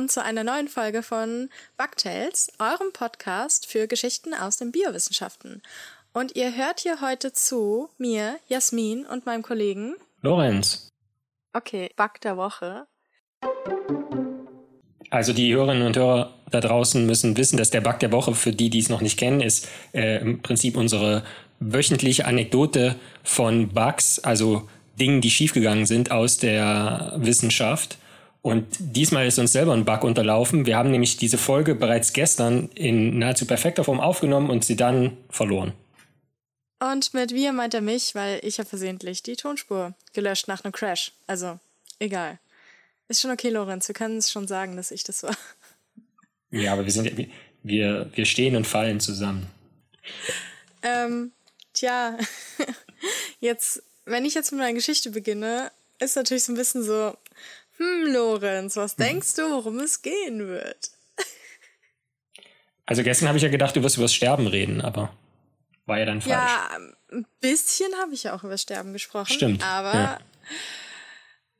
willkommen zu einer neuen Folge von Bugtails, eurem Podcast für Geschichten aus den Biowissenschaften. Und ihr hört hier heute zu mir, Jasmin und meinem Kollegen Lorenz. Okay, Bug der Woche. Also die Hörerinnen und Hörer da draußen müssen wissen, dass der Bug der Woche, für die, die es noch nicht kennen, ist äh, im Prinzip unsere wöchentliche Anekdote von Bugs, also Dingen, die schiefgegangen sind aus der Wissenschaft. Und diesmal ist uns selber ein Bug unterlaufen. Wir haben nämlich diese Folge bereits gestern in nahezu perfekter Form aufgenommen und sie dann verloren. Und mit wir meint er mich, weil ich habe versehentlich die Tonspur gelöscht nach einem Crash. Also, egal. Ist schon okay, Lorenz. Wir können es schon sagen, dass ich das war. Ja, aber wir sind wir, wir stehen und fallen zusammen. Ähm, tja, jetzt, wenn ich jetzt mit meiner Geschichte beginne, ist natürlich so ein bisschen so, hm, Lorenz, was hm. denkst du, worum es gehen wird? Also gestern habe ich ja gedacht, du wirst über das Sterben reden, aber war ja dann falsch. Ja, ein bisschen habe ich ja auch über das Sterben gesprochen. Stimmt. Aber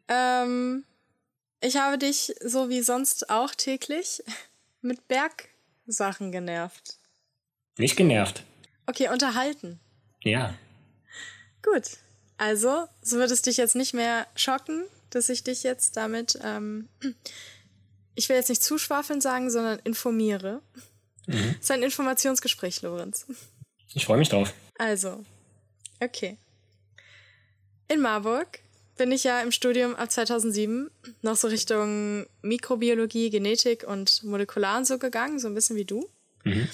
ja. ähm, ich habe dich so wie sonst auch täglich mit Bergsachen genervt. Nicht genervt. Okay, unterhalten. Ja. Gut. Also, so wird es dich jetzt nicht mehr schocken, dass ich dich jetzt damit, ähm, ich will jetzt nicht zuschwafeln sagen, sondern informiere. Mhm. Es ist ein Informationsgespräch, Lorenz. Ich freue mich drauf. Also, okay. In Marburg bin ich ja im Studium ab 2007 noch so Richtung Mikrobiologie, Genetik und Molekular und so gegangen, so ein bisschen wie du. Mhm.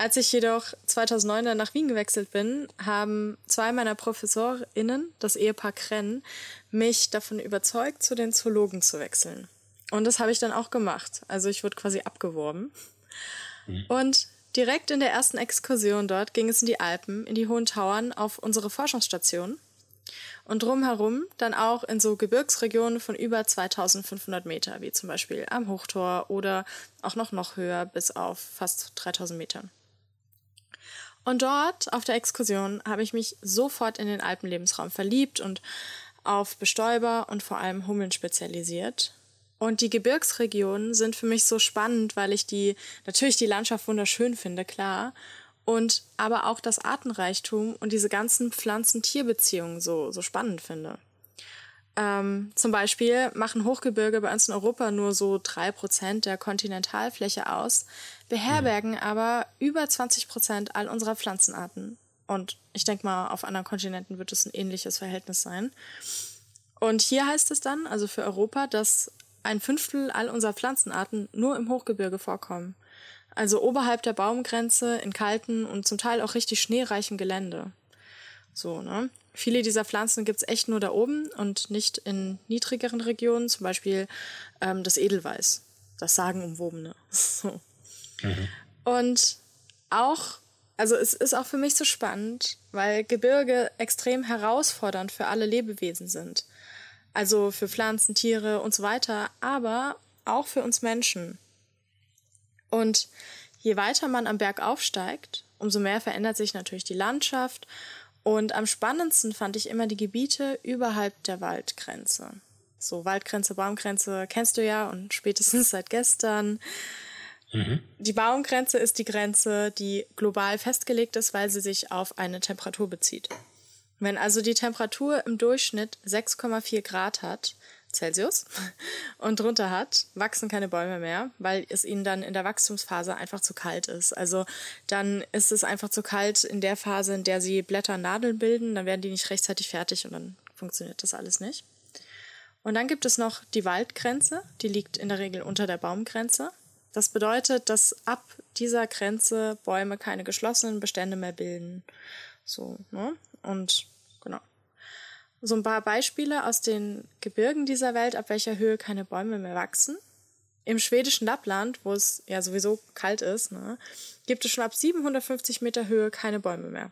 Als ich jedoch 2009 dann nach Wien gewechselt bin, haben zwei meiner ProfessorInnen, das Ehepaar Krenn, mich davon überzeugt, zu den Zoologen zu wechseln. Und das habe ich dann auch gemacht. Also ich wurde quasi abgeworben. Mhm. Und direkt in der ersten Exkursion dort ging es in die Alpen, in die Hohen Tauern auf unsere Forschungsstation. Und drumherum dann auch in so Gebirgsregionen von über 2500 Meter, wie zum Beispiel am Hochtor oder auch noch noch höher bis auf fast 3000 Metern. Und dort auf der Exkursion habe ich mich sofort in den Alpenlebensraum verliebt und auf Bestäuber und vor allem Hummeln spezialisiert. Und die Gebirgsregionen sind für mich so spannend, weil ich die, natürlich die Landschaft wunderschön finde, klar. Und aber auch das Artenreichtum und diese ganzen Pflanzen-Tier-Beziehungen so, so spannend finde. Ähm, zum Beispiel machen Hochgebirge bei uns in Europa nur so drei Prozent der Kontinentalfläche aus, beherbergen aber über 20 Prozent all unserer Pflanzenarten. Und ich denke mal, auf anderen Kontinenten wird es ein ähnliches Verhältnis sein. Und hier heißt es dann, also für Europa, dass ein Fünftel all unserer Pflanzenarten nur im Hochgebirge vorkommen. Also oberhalb der Baumgrenze in kalten und zum Teil auch richtig schneereichem Gelände. So, ne? Viele dieser Pflanzen gibt's echt nur da oben und nicht in niedrigeren Regionen, zum Beispiel ähm, das Edelweiß, das Sagenumwobene. So. Mhm. Und auch, also es ist auch für mich so spannend, weil Gebirge extrem herausfordernd für alle Lebewesen sind. Also für Pflanzen, Tiere und so weiter, aber auch für uns Menschen. Und je weiter man am Berg aufsteigt, umso mehr verändert sich natürlich die Landschaft und am spannendsten fand ich immer die Gebiete überhalb der Waldgrenze. So Waldgrenze, Baumgrenze kennst du ja und spätestens seit gestern. Mhm. Die Baumgrenze ist die Grenze, die global festgelegt ist, weil sie sich auf eine Temperatur bezieht. Wenn also die Temperatur im Durchschnitt 6,4 Grad hat, Celsius und drunter hat, wachsen keine Bäume mehr, weil es ihnen dann in der Wachstumsphase einfach zu kalt ist. Also dann ist es einfach zu kalt in der Phase, in der sie Blätter Nadeln bilden, dann werden die nicht rechtzeitig fertig und dann funktioniert das alles nicht. Und dann gibt es noch die Waldgrenze, die liegt in der Regel unter der Baumgrenze. Das bedeutet, dass ab dieser Grenze Bäume keine geschlossenen Bestände mehr bilden. So, ne? Und genau. So ein paar Beispiele aus den Gebirgen dieser Welt, ab welcher Höhe keine Bäume mehr wachsen. Im schwedischen Lappland, wo es ja sowieso kalt ist, ne, gibt es schon ab 750 Meter Höhe keine Bäume mehr,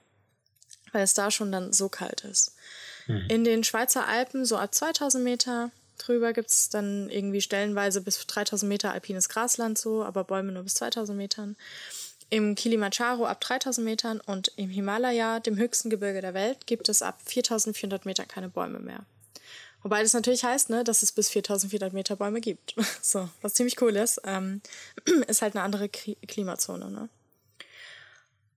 weil es da schon dann so kalt ist. Mhm. In den Schweizer Alpen, so ab 2000 Meter drüber, gibt es dann irgendwie stellenweise bis 3000 Meter alpines Grasland so, aber Bäume nur bis 2000 Metern im Kilimanjaro ab 3000 Metern und im Himalaya, dem höchsten Gebirge der Welt, gibt es ab 4400 Metern keine Bäume mehr. Wobei das natürlich heißt, ne, dass es bis 4400 Meter Bäume gibt. so, was ziemlich cool ist. Ähm, ist halt eine andere Klimazone, ne?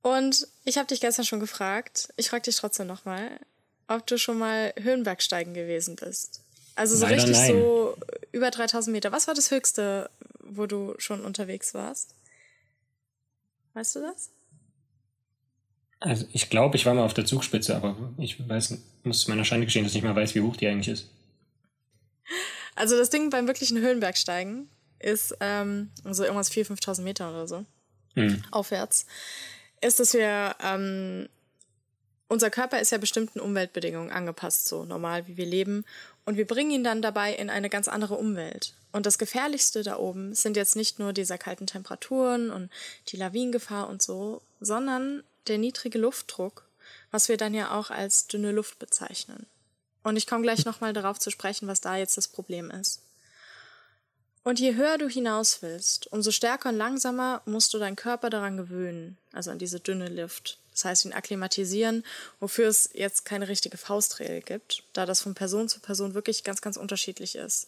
Und ich habe dich gestern schon gefragt, ich frage dich trotzdem nochmal, ob du schon mal Höhenbergsteigen gewesen bist. Also so Leider richtig nein. so über 3000 Meter. Was war das Höchste, wo du schon unterwegs warst? Weißt du das? Also ich glaube, ich war mal auf der Zugspitze, aber ich weiß, muss meiner Scheine gestehen, dass ich nicht mal weiß, wie hoch die eigentlich ist. Also das Ding beim wirklichen Höhenbergsteigen ist ähm, so irgendwas 4.000, 5.000 Meter oder so hm. aufwärts, ist, dass wir ähm, unser Körper ist ja bestimmten Umweltbedingungen angepasst, so normal wie wir leben. Und wir bringen ihn dann dabei in eine ganz andere Umwelt. Und das Gefährlichste da oben sind jetzt nicht nur diese kalten Temperaturen und die Lawinengefahr und so, sondern der niedrige Luftdruck, was wir dann ja auch als dünne Luft bezeichnen. Und ich komme gleich nochmal darauf zu sprechen, was da jetzt das Problem ist. Und je höher du hinaus willst, umso stärker und langsamer musst du deinen Körper daran gewöhnen, also an diese dünne Luft. Das heißt, ihn akklimatisieren, wofür es jetzt keine richtige Faustregel gibt, da das von Person zu Person wirklich ganz, ganz unterschiedlich ist.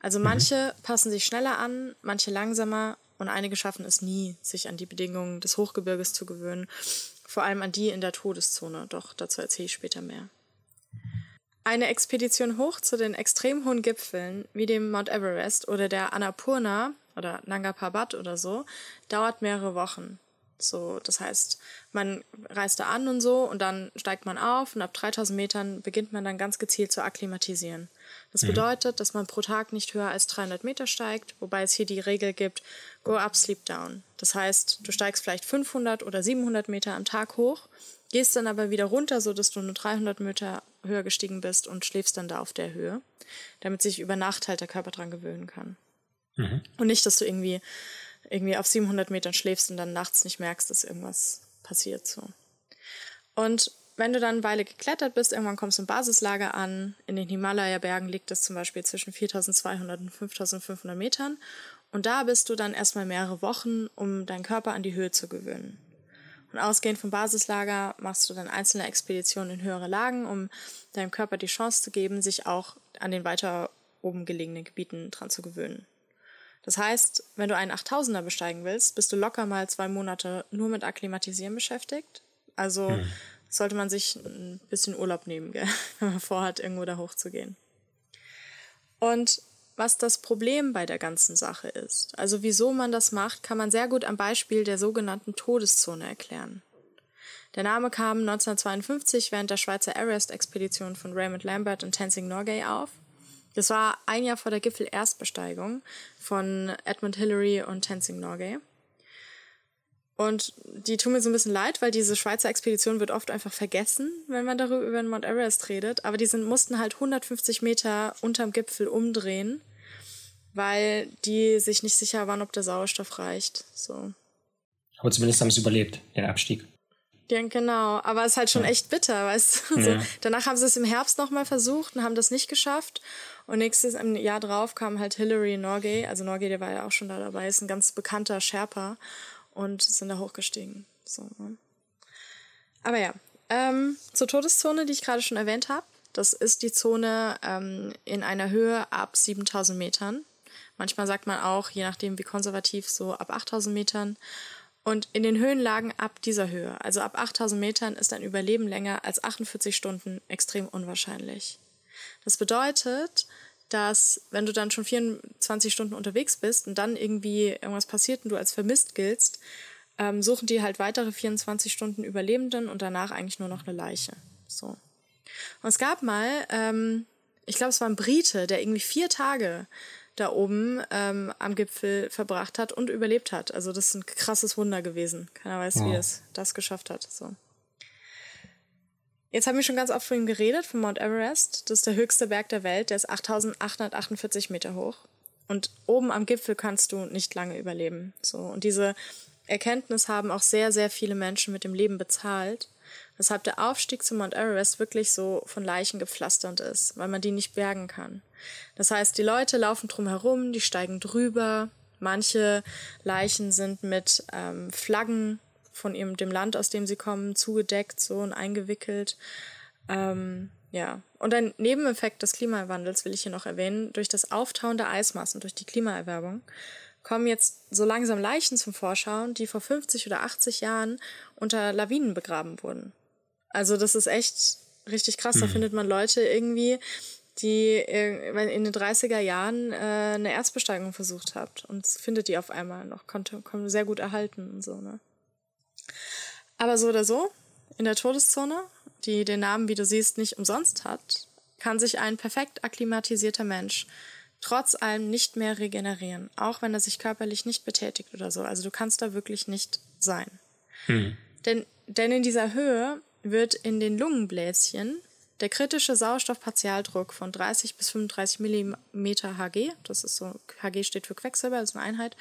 Also mhm. manche mhm. passen sich schneller an, manche langsamer und einige schaffen es nie, sich an die Bedingungen des Hochgebirges zu gewöhnen, vor allem an die in der Todeszone. Doch dazu erzähle ich später mehr. Eine Expedition hoch zu den extrem hohen Gipfeln, wie dem Mount Everest oder der Annapurna oder Nanga Parbat oder so, dauert mehrere Wochen. So, das heißt, man reist da an und so und dann steigt man auf und ab 3000 Metern beginnt man dann ganz gezielt zu akklimatisieren. Das mhm. bedeutet, dass man pro Tag nicht höher als 300 Meter steigt, wobei es hier die Regel gibt, go up, sleep down. Das heißt, du steigst vielleicht 500 oder 700 Meter am Tag hoch, gehst dann aber wieder runter, so dass du nur 300 Meter höher gestiegen bist und schläfst dann da auf der Höhe, damit sich über Nacht halt der Körper dran gewöhnen kann. Mhm. Und nicht, dass du irgendwie, irgendwie auf 700 Metern schläfst und dann nachts nicht merkst, dass irgendwas passiert so. Und wenn du dann eine Weile geklettert bist, irgendwann kommst du im Basislager an. In den Himalaya-Bergen liegt es zum Beispiel zwischen 4200 und 5500 Metern. Und da bist du dann erstmal mehrere Wochen, um deinen Körper an die Höhe zu gewöhnen. Und ausgehend vom Basislager machst du dann einzelne Expeditionen in höhere Lagen, um deinem Körper die Chance zu geben, sich auch an den weiter oben gelegenen Gebieten dran zu gewöhnen. Das heißt, wenn du einen 8000er besteigen willst, bist du locker mal zwei Monate nur mit Akklimatisieren beschäftigt. Also hm sollte man sich ein bisschen Urlaub nehmen, gell? wenn man vorhat, irgendwo da hochzugehen. Und was das Problem bei der ganzen Sache ist, also wieso man das macht, kann man sehr gut am Beispiel der sogenannten Todeszone erklären. Der Name kam 1952 während der Schweizer Everest-Expedition von Raymond Lambert und Tenzing Norgay auf. Das war ein Jahr vor der Gipfel-Erstbesteigung von Edmund Hillary und Tenzing Norgay. Und die tun mir so ein bisschen leid, weil diese Schweizer Expedition wird oft einfach vergessen, wenn man darüber über den Mount Everest redet. Aber die sind, mussten halt 150 Meter unterm Gipfel umdrehen, weil die sich nicht sicher waren, ob der Sauerstoff reicht. So. Aber zumindest haben sie überlebt, den Abstieg. Ja, genau. Aber es ist halt schon ja. echt bitter, weißt du? Ja. danach haben sie es im Herbst nochmal versucht und haben das nicht geschafft. Und nächstes im Jahr drauf kam halt Hillary Norgay. Also Norgay, der war ja auch schon da dabei, ist ein ganz bekannter Sherpa und sind da hochgestiegen. So, ne? Aber ja, ähm, zur Todeszone, die ich gerade schon erwähnt habe. Das ist die Zone ähm, in einer Höhe ab 7000 Metern. Manchmal sagt man auch, je nachdem wie konservativ, so ab 8000 Metern. Und in den Höhenlagen ab dieser Höhe, also ab 8000 Metern, ist ein Überleben länger als 48 Stunden extrem unwahrscheinlich. Das bedeutet, dass wenn du dann schon 24 Stunden unterwegs bist und dann irgendwie irgendwas passiert und du als vermisst giltst, ähm, suchen die halt weitere 24 Stunden Überlebenden und danach eigentlich nur noch eine Leiche. So. Und es gab mal, ähm, ich glaube, es war ein Brite, der irgendwie vier Tage da oben ähm, am Gipfel verbracht hat und überlebt hat. Also das ist ein krasses Wunder gewesen. Keiner weiß, ja. wie es das geschafft hat. So. Jetzt haben wir schon ganz oft von ihm geredet, von Mount Everest. Das ist der höchste Berg der Welt, der ist 8848 Meter hoch. Und oben am Gipfel kannst du nicht lange überleben. So. Und diese Erkenntnis haben auch sehr, sehr viele Menschen mit dem Leben bezahlt. Weshalb der Aufstieg zum Mount Everest wirklich so von Leichen gepflastert ist, weil man die nicht bergen kann. Das heißt, die Leute laufen drum herum, die steigen drüber. Manche Leichen sind mit ähm, Flaggen von ihrem, dem Land, aus dem sie kommen, zugedeckt so und eingewickelt. Ähm, ja. Und ein Nebeneffekt des Klimawandels will ich hier noch erwähnen. Durch das Auftauen der Eismassen, durch die Klimaerwärmung, kommen jetzt so langsam Leichen zum Vorschein, die vor 50 oder 80 Jahren unter Lawinen begraben wurden. Also das ist echt richtig krass. Mhm. Da findet man Leute irgendwie, die in den 30er Jahren äh, eine Erzbesteigung versucht hat und findet die auf einmal noch, konnte, konnte sehr gut erhalten und so, ne? Aber so oder so, in der Todeszone, die den Namen, wie du siehst, nicht umsonst hat, kann sich ein perfekt akklimatisierter Mensch trotz allem nicht mehr regenerieren, auch wenn er sich körperlich nicht betätigt oder so. Also du kannst da wirklich nicht sein. Hm. Denn, denn in dieser Höhe wird in den Lungenbläschen der kritische Sauerstoffpartialdruck von 30 bis 35 Millimeter Hg, das ist so, Hg steht für Quecksilber, das ist eine Einheit,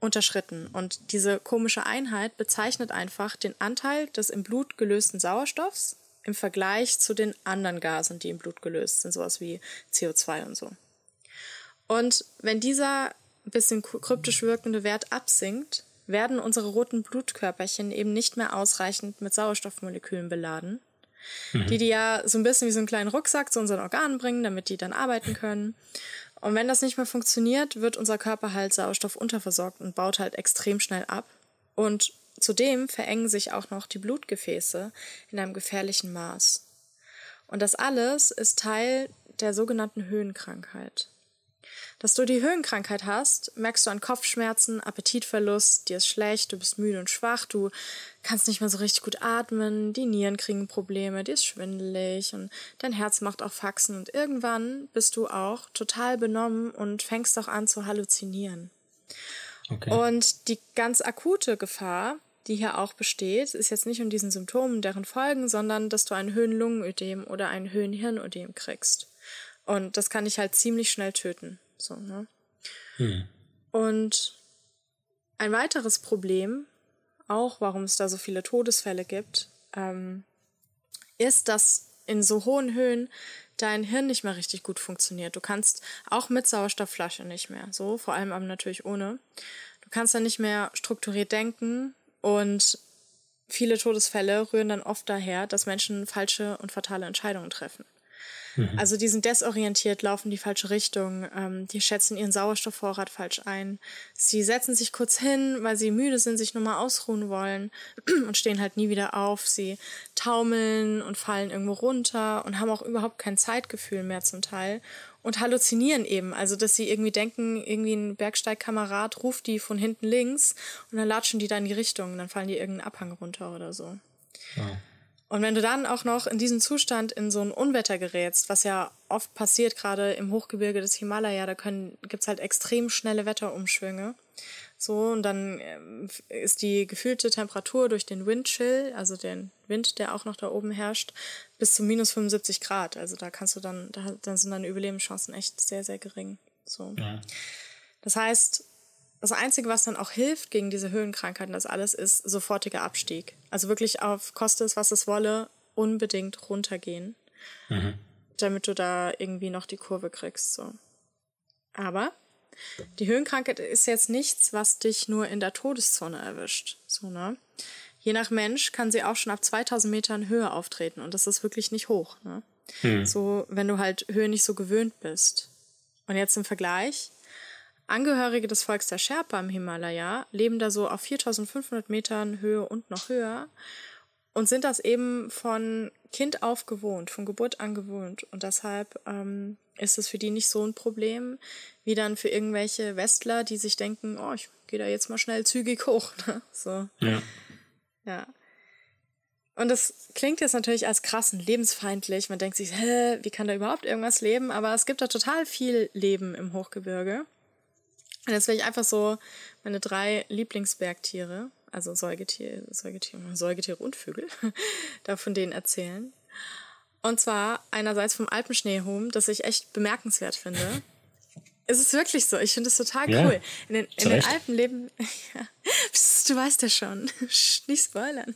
unterschritten. Und diese komische Einheit bezeichnet einfach den Anteil des im Blut gelösten Sauerstoffs im Vergleich zu den anderen Gasen, die im Blut gelöst sind, sowas wie CO2 und so. Und wenn dieser bisschen kryptisch wirkende Wert absinkt, werden unsere roten Blutkörperchen eben nicht mehr ausreichend mit Sauerstoffmolekülen beladen, mhm. die die ja so ein bisschen wie so einen kleinen Rucksack zu unseren Organen bringen, damit die dann arbeiten können. Und wenn das nicht mehr funktioniert, wird unser Körper halt Sauerstoff unterversorgt und baut halt extrem schnell ab. Und zudem verengen sich auch noch die Blutgefäße in einem gefährlichen Maß. Und das alles ist Teil der sogenannten Höhenkrankheit. Dass du die Höhenkrankheit hast, merkst du an Kopfschmerzen, Appetitverlust, dir ist schlecht, du bist müde und schwach, du kannst nicht mehr so richtig gut atmen, die Nieren kriegen Probleme, dir ist schwindelig und dein Herz macht auch Faxen und irgendwann bist du auch total benommen und fängst auch an zu halluzinieren. Okay. Und die ganz akute Gefahr, die hier auch besteht, ist jetzt nicht um diesen Symptomen, deren Folgen, sondern dass du ein Höhenlungenödem oder ein Höhenhirnödem kriegst. Und das kann dich halt ziemlich schnell töten. So, ne? Hm. Und ein weiteres Problem, auch warum es da so viele Todesfälle gibt, ähm, ist, dass in so hohen Höhen dein Hirn nicht mehr richtig gut funktioniert. Du kannst auch mit Sauerstoffflasche nicht mehr, so, vor allem aber natürlich ohne. Du kannst dann nicht mehr strukturiert denken und viele Todesfälle rühren dann oft daher, dass Menschen falsche und fatale Entscheidungen treffen. Mhm. Also die sind desorientiert, laufen die falsche Richtung, ähm, die schätzen ihren Sauerstoffvorrat falsch ein. Sie setzen sich kurz hin, weil sie müde sind, sich nur mal ausruhen wollen und stehen halt nie wieder auf. Sie taumeln und fallen irgendwo runter und haben auch überhaupt kein Zeitgefühl mehr zum Teil und halluzinieren eben. Also, dass sie irgendwie denken, irgendwie ein Bergsteigkamerad ruft die von hinten links und dann latschen die da in die Richtung und dann fallen die irgendeinen Abhang runter oder so. Wow. Und wenn du dann auch noch in diesem Zustand in so ein Unwetter gerätst, was ja oft passiert, gerade im Hochgebirge des Himalaya, da können, gibt's halt extrem schnelle Wetterumschwünge. So, und dann ähm, ist die gefühlte Temperatur durch den Windchill, also den Wind, der auch noch da oben herrscht, bis zu minus 75 Grad. Also da kannst du dann, da, dann sind deine Überlebenschancen echt sehr, sehr gering. So. Ja. Das heißt, das Einzige, was dann auch hilft gegen diese Höhenkrankheiten, das alles ist sofortiger Abstieg. Also wirklich auf koste es, was es wolle, unbedingt runtergehen, mhm. damit du da irgendwie noch die Kurve kriegst. So. Aber die Höhenkrankheit ist jetzt nichts, was dich nur in der Todeszone erwischt. So, ne? Je nach Mensch kann sie auch schon ab 2000 Metern Höhe auftreten und das ist wirklich nicht hoch. Ne? Mhm. So, wenn du halt Höhe nicht so gewöhnt bist. Und jetzt im Vergleich, Angehörige des Volks der Sherpa im Himalaya leben da so auf 4500 Metern Höhe und noch höher und sind das eben von Kind auf gewohnt, von Geburt an gewohnt. Und deshalb ähm, ist es für die nicht so ein Problem, wie dann für irgendwelche Westler, die sich denken, oh, ich gehe da jetzt mal schnell zügig hoch. Ne? So. Ja. Ja. Und das klingt jetzt natürlich als krassen lebensfeindlich. Man denkt sich, hä, wie kann da überhaupt irgendwas leben? Aber es gibt da total viel Leben im Hochgebirge. Und jetzt will ich einfach so meine drei Lieblingsbergtiere, also Säugetiere, Säugetiere, Säugetiere und Vögel, da von denen erzählen. Und zwar einerseits vom Alpenschneehuhn, das ich echt bemerkenswert finde. Es ist wirklich so. Ich finde es total ja, cool. In den, in den Alpen leben. ja, du weißt ja schon. Nicht spoilern.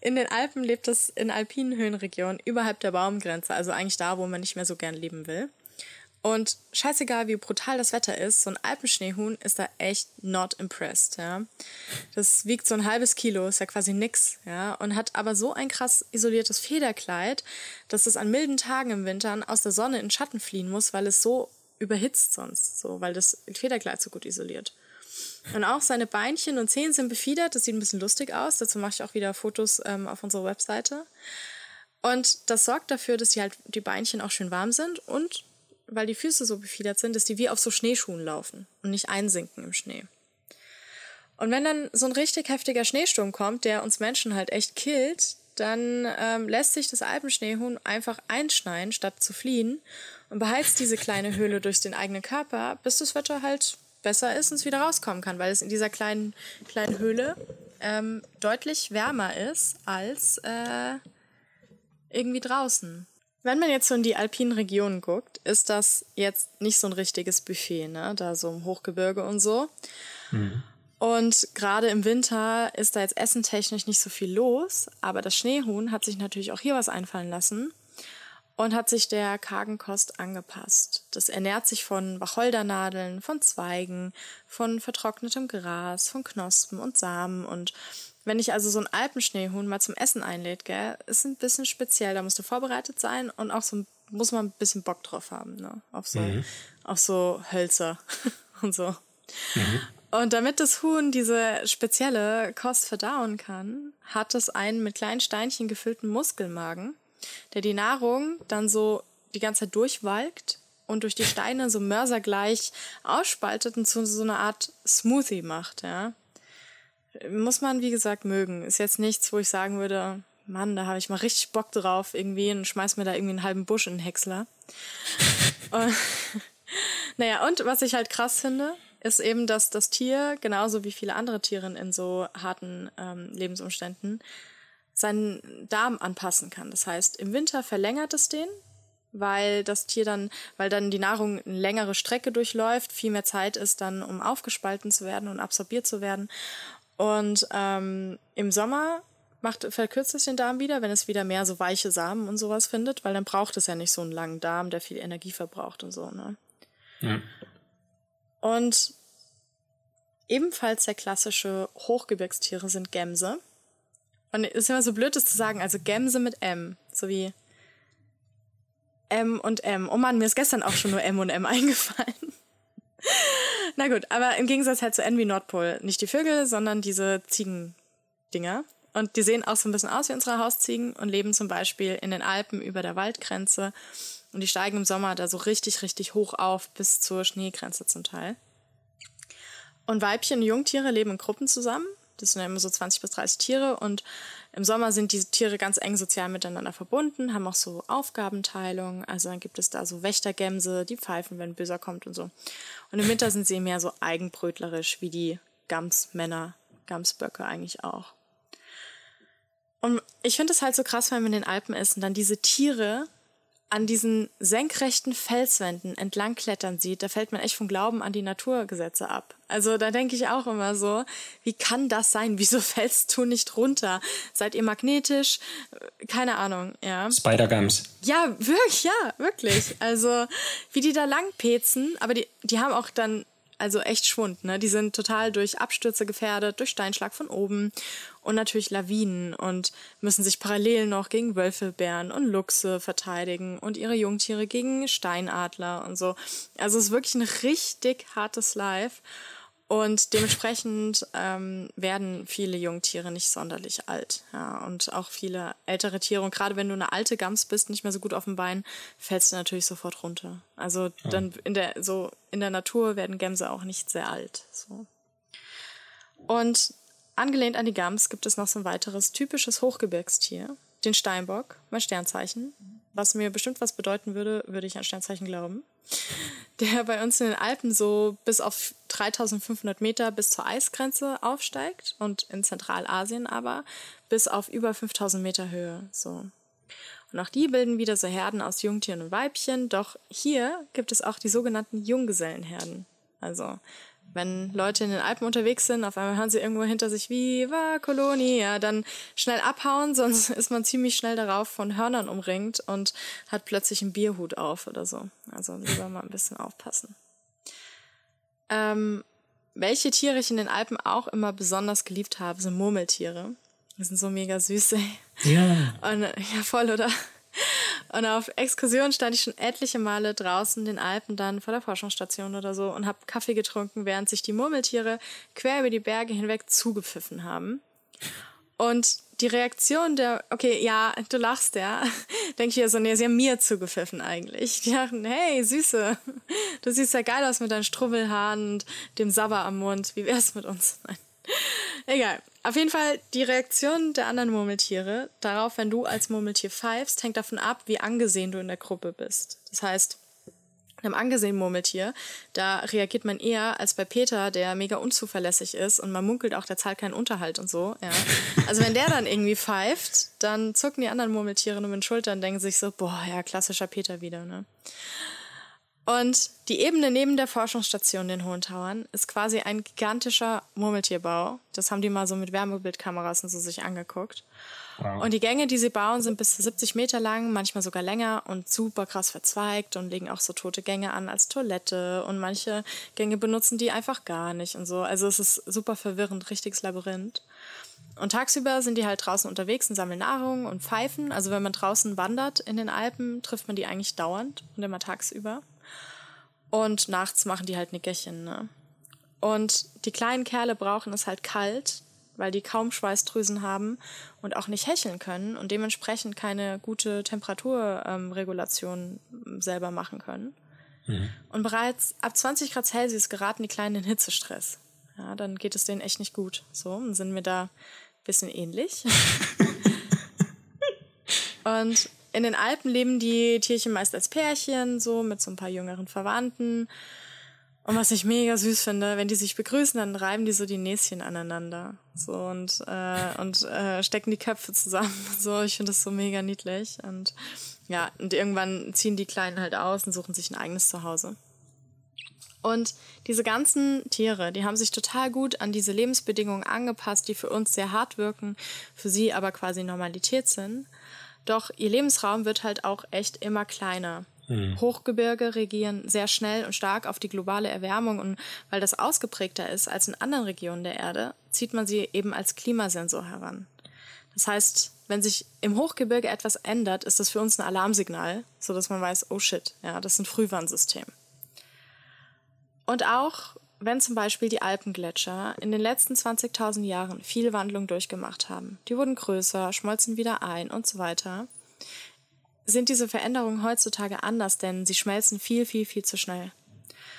In den Alpen lebt es in alpinen Höhenregionen überhalb der Baumgrenze, also eigentlich da, wo man nicht mehr so gern leben will. Und scheißegal, wie brutal das Wetter ist, so ein Alpenschneehuhn ist da echt not impressed, ja. Das wiegt so ein halbes Kilo, ist ja quasi nix, ja. Und hat aber so ein krass isoliertes Federkleid, dass es an milden Tagen im Winter aus der Sonne in Schatten fliehen muss, weil es so überhitzt sonst, so, weil das Federkleid so gut isoliert. Und auch seine Beinchen und Zehen sind befiedert, das sieht ein bisschen lustig aus, dazu mache ich auch wieder Fotos ähm, auf unserer Webseite. Und das sorgt dafür, dass die halt die Beinchen auch schön warm sind und weil die Füße so befiedert sind, dass die wie auf so Schneeschuhen laufen und nicht einsinken im Schnee. Und wenn dann so ein richtig heftiger Schneesturm kommt, der uns Menschen halt echt killt, dann ähm, lässt sich das Alpenschneehuhn einfach einschneien, statt zu fliehen und beheizt diese kleine Höhle durch den eigenen Körper, bis das Wetter halt besser ist und es wieder rauskommen kann, weil es in dieser kleinen, kleinen Höhle ähm, deutlich wärmer ist als äh, irgendwie draußen. Wenn man jetzt so in die alpinen Regionen guckt, ist das jetzt nicht so ein richtiges Buffet, ne? Da so im Hochgebirge und so. Mhm. Und gerade im Winter ist da jetzt essentechnisch nicht so viel los, aber das Schneehuhn hat sich natürlich auch hier was einfallen lassen und hat sich der kargen Kost angepasst. Das ernährt sich von Wacholdernadeln, von Zweigen, von vertrocknetem Gras, von Knospen und Samen und wenn ich also so ein Alpenschneehuhn mal zum Essen einlädt, gell, ist ein bisschen speziell. Da musst du vorbereitet sein und auch so muss man ein bisschen Bock drauf haben, ne? Auf so, mhm. auf so Hölzer und so. Mhm. Und damit das Huhn diese spezielle Kost verdauen kann, hat es einen mit kleinen Steinchen gefüllten Muskelmagen, der die Nahrung dann so die ganze Zeit durchwalkt und durch die Steine so mörsergleich ausspaltet und zu so einer Art Smoothie macht, ja. Muss man, wie gesagt, mögen. Ist jetzt nichts, wo ich sagen würde, Mann, da habe ich mal richtig Bock drauf irgendwie und schmeiß mir da irgendwie einen halben Busch in den Häcksler. und, naja, und was ich halt krass finde, ist eben, dass das Tier, genauso wie viele andere Tiere in so harten ähm, Lebensumständen, seinen Darm anpassen kann. Das heißt, im Winter verlängert es den, weil das Tier dann, weil dann die Nahrung eine längere Strecke durchläuft, viel mehr Zeit ist dann, um aufgespalten zu werden und absorbiert zu werden. Und ähm, im Sommer macht, verkürzt es den Darm wieder, wenn es wieder mehr so weiche Samen und sowas findet, weil dann braucht es ja nicht so einen langen Darm, der viel Energie verbraucht und so, ne? Ja. Und ebenfalls sehr klassische Hochgebirgstiere sind Gämse. Und es ist immer so blöd, das zu sagen, also Gämse mit M, so wie M und M. Oh Mann, mir ist gestern auch schon nur M und M eingefallen. Na gut, aber im Gegensatz halt zu Envy Nordpol nicht die Vögel, sondern diese Ziegendinger. Und die sehen auch so ein bisschen aus wie unsere Hausziegen und leben zum Beispiel in den Alpen über der Waldgrenze. Und die steigen im Sommer da so richtig, richtig hoch auf bis zur Schneegrenze zum Teil. Und Weibchen und Jungtiere leben in Gruppen zusammen. Das sind ja immer so 20 bis 30 Tiere und im Sommer sind diese Tiere ganz eng sozial miteinander verbunden, haben auch so Aufgabenteilung. Also dann gibt es da so Wächtergämse, die pfeifen, wenn Böser kommt und so. Und im Winter sind sie mehr so eigenbrötlerisch, wie die Gamsmänner, Gamsböcke eigentlich auch. Und ich finde es halt so krass, wenn man in den Alpen ist und dann diese Tiere an diesen senkrechten Felswänden entlang klettern sieht, da fällt man echt vom Glauben an die Naturgesetze ab. Also da denke ich auch immer so, wie kann das sein? Wieso fällst du nicht runter? Seid ihr magnetisch? Keine Ahnung, ja. Spider-Gums. Ja, wirklich, ja, wirklich. Also wie die da langpezen, aber die, die haben auch dann also echt Schwund, ne? Die sind total durch Abstürze gefährdet, durch Steinschlag von oben und natürlich Lawinen und müssen sich parallel noch gegen Wölfe, Bären und Luchse verteidigen und ihre Jungtiere gegen Steinadler und so. Also es ist wirklich ein richtig hartes Life. Und dementsprechend ähm, werden viele Jungtiere nicht sonderlich alt. Ja, und auch viele ältere Tiere. Und gerade wenn du eine alte Gams bist, nicht mehr so gut auf dem Bein, fällst du natürlich sofort runter. Also dann in der, so in der Natur werden Gämse auch nicht sehr alt. So. Und angelehnt an die Gams gibt es noch so ein weiteres typisches Hochgebirgstier, den Steinbock, mein Sternzeichen. Was mir bestimmt was bedeuten würde, würde ich an Sternzeichen glauben der bei uns in den Alpen so bis auf 3500 Meter bis zur Eisgrenze aufsteigt und in Zentralasien aber bis auf über 5000 Meter Höhe. So. Und auch die bilden wieder so Herden aus Jungtieren und Weibchen. Doch hier gibt es auch die sogenannten Junggesellenherden. Also wenn Leute in den Alpen unterwegs sind, auf einmal hören sie irgendwo hinter sich Viva Colonia, dann schnell abhauen, sonst ist man ziemlich schnell darauf von Hörnern umringt und hat plötzlich einen Bierhut auf oder so. Also lieber mal ein bisschen aufpassen. Ähm, welche Tiere ich in den Alpen auch immer besonders geliebt habe, sind Murmeltiere. Die sind so mega süß, ey. Ja. Und, ja, voll, oder? Und auf Exkursionen stand ich schon etliche Male draußen in den Alpen dann vor der Forschungsstation oder so und habe Kaffee getrunken, während sich die Murmeltiere quer über die Berge hinweg zugepfiffen haben. Und die Reaktion der, okay, ja, du lachst, ja, denke ich ja so, nee, sie haben mir zugepfiffen eigentlich. Die dachten, hey, Süße, du siehst ja geil aus mit deinen Strubbelhaaren und dem Sabber am Mund, wie wär's mit uns? Nein. Egal. Auf jeden Fall, die Reaktion der anderen Murmeltiere darauf, wenn du als Murmeltier pfeifst, hängt davon ab, wie angesehen du in der Gruppe bist. Das heißt, einem angesehenen Murmeltier, da reagiert man eher als bei Peter, der mega unzuverlässig ist und man munkelt auch, der zahlt keinen Unterhalt und so. Ja. Also wenn der dann irgendwie pfeift, dann zucken die anderen Murmeltiere nur mit den Schultern und denken sich so, boah, ja, klassischer Peter wieder. Ne? Und die Ebene neben der Forschungsstation in Hohen Tauern ist quasi ein gigantischer Murmeltierbau. Das haben die mal so mit Wärmebildkameras und so sich angeguckt. Wow. Und die Gänge, die sie bauen, sind bis zu 70 Meter lang, manchmal sogar länger und super krass verzweigt und legen auch so tote Gänge an als Toilette. Und manche Gänge benutzen die einfach gar nicht und so. Also es ist super verwirrend, richtiges Labyrinth. Und tagsüber sind die halt draußen unterwegs und sammeln Nahrung und pfeifen. Also wenn man draußen wandert in den Alpen, trifft man die eigentlich dauernd und immer tagsüber. Und nachts machen die halt Nickerchen, ne? Und die kleinen Kerle brauchen es halt kalt, weil die kaum Schweißdrüsen haben und auch nicht hecheln können und dementsprechend keine gute Temperaturregulation ähm, selber machen können. Mhm. Und bereits ab 20 Grad Celsius geraten die Kleinen in Hitzestress. Ja, dann geht es denen echt nicht gut. So, und sind mir da ein bisschen ähnlich. und in den Alpen leben die Tierchen meist als Pärchen, so mit so ein paar jüngeren Verwandten. Und was ich mega süß finde, wenn die sich begrüßen, dann reiben die so die Näschen aneinander. So und, äh, und äh, stecken die Köpfe zusammen. So, ich finde das so mega niedlich. Und ja, und irgendwann ziehen die Kleinen halt aus und suchen sich ein eigenes Zuhause. Und diese ganzen Tiere, die haben sich total gut an diese Lebensbedingungen angepasst, die für uns sehr hart wirken, für sie aber quasi Normalität sind. Doch ihr Lebensraum wird halt auch echt immer kleiner. Mhm. Hochgebirge regieren sehr schnell und stark auf die globale Erwärmung und weil das ausgeprägter ist als in anderen Regionen der Erde, zieht man sie eben als Klimasensor heran. Das heißt, wenn sich im Hochgebirge etwas ändert, ist das für uns ein Alarmsignal, so dass man weiß, oh shit, ja, das ist ein Frühwarnsystem. Und auch wenn zum Beispiel die Alpengletscher in den letzten 20.000 Jahren viel Wandlung durchgemacht haben, die wurden größer, schmolzen wieder ein und so weiter, sind diese Veränderungen heutzutage anders, denn sie schmelzen viel, viel, viel zu schnell.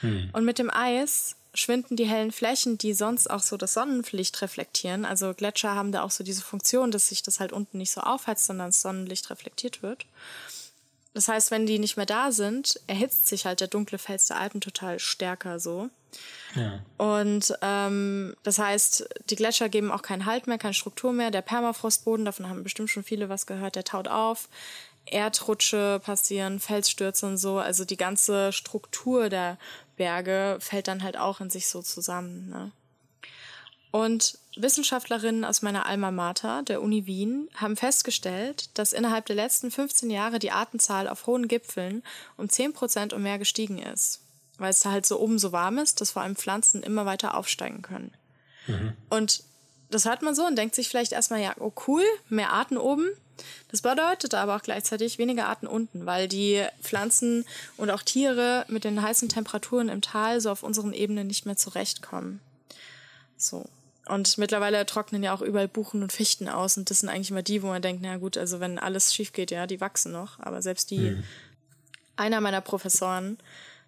Hm. Und mit dem Eis schwinden die hellen Flächen, die sonst auch so das Sonnenlicht reflektieren. Also Gletscher haben da auch so diese Funktion, dass sich das halt unten nicht so aufheizt, sondern das Sonnenlicht reflektiert wird. Das heißt, wenn die nicht mehr da sind, erhitzt sich halt der dunkle Fels der Alpen total stärker so. Ja. Und ähm, das heißt, die Gletscher geben auch keinen Halt mehr, keine Struktur mehr. Der Permafrostboden, davon haben bestimmt schon viele was gehört, der taut auf. Erdrutsche passieren, Felsstürze und so. Also die ganze Struktur der Berge fällt dann halt auch in sich so zusammen. Ne? Und Wissenschaftlerinnen aus meiner Alma Mater, der Uni Wien, haben festgestellt, dass innerhalb der letzten 15 Jahre die Artenzahl auf hohen Gipfeln um 10 Prozent und mehr gestiegen ist weil es da halt so oben so warm ist, dass vor allem Pflanzen immer weiter aufsteigen können. Mhm. Und das hört man so und denkt sich vielleicht erstmal, ja, oh cool, mehr Arten oben. Das bedeutet aber auch gleichzeitig weniger Arten unten, weil die Pflanzen und auch Tiere mit den heißen Temperaturen im Tal so auf unseren Ebenen nicht mehr zurechtkommen. So. Und mittlerweile trocknen ja auch überall Buchen und Fichten aus und das sind eigentlich immer die, wo man denkt, na gut, also wenn alles schief geht, ja, die wachsen noch. Aber selbst die, mhm. einer meiner Professoren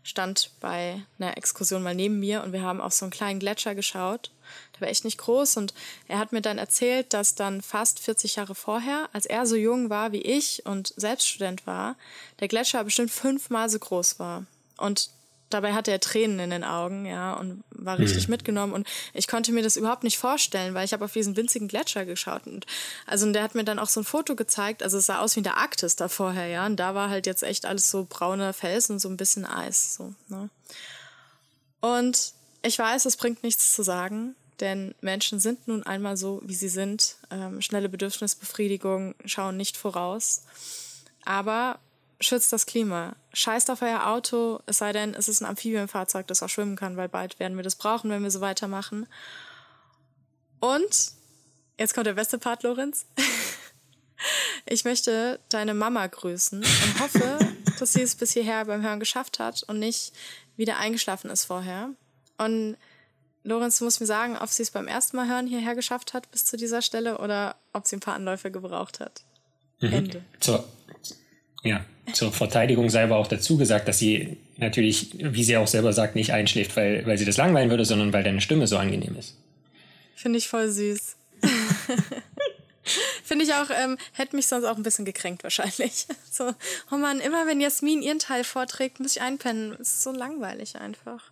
stand bei einer Exkursion mal neben mir und wir haben auf so einen kleinen Gletscher geschaut. Der war echt nicht groß und er hat mir dann erzählt, dass dann fast 40 Jahre vorher, als er so jung war wie ich und selbst Student war, der Gletscher bestimmt fünfmal so groß war. Und dabei hatte er Tränen in den Augen, ja, und war richtig mhm. mitgenommen. Und ich konnte mir das überhaupt nicht vorstellen, weil ich habe auf diesen winzigen Gletscher geschaut. Und also und der hat mir dann auch so ein Foto gezeigt. Also es sah aus wie in der Arktis da vorher, ja. Und da war halt jetzt echt alles so brauner Fels und so ein bisschen Eis. So, ne? Und ich weiß, es bringt nichts zu sagen, denn Menschen sind nun einmal so, wie sie sind. Ähm, schnelle Bedürfnisbefriedigung schauen nicht voraus. Aber schützt das Klima. Scheißt auf euer Auto, es sei denn, es ist ein Amphibienfahrzeug, das auch schwimmen kann, weil bald werden wir das brauchen, wenn wir so weitermachen. Und jetzt kommt der beste Part, Lorenz. Ich möchte deine Mama grüßen und hoffe, dass sie es bis hierher beim Hören geschafft hat und nicht wieder eingeschlafen ist vorher. Und Lorenz, du musst mir sagen, ob sie es beim ersten Mal hören hierher geschafft hat bis zu dieser Stelle oder ob sie ein paar Anläufe gebraucht hat. Mhm. Ende. Zur, ja, zur Verteidigung sei aber auch dazu gesagt, dass sie natürlich, wie sie auch selber sagt, nicht einschläft, weil, weil sie das langweilen würde, sondern weil deine Stimme so angenehm ist. Finde ich voll süß. Finde ich auch, ähm, hätte mich sonst auch ein bisschen gekränkt wahrscheinlich. So, oh Mann, immer wenn Jasmin ihren Teil vorträgt, muss ich einpennen. Es ist so langweilig einfach.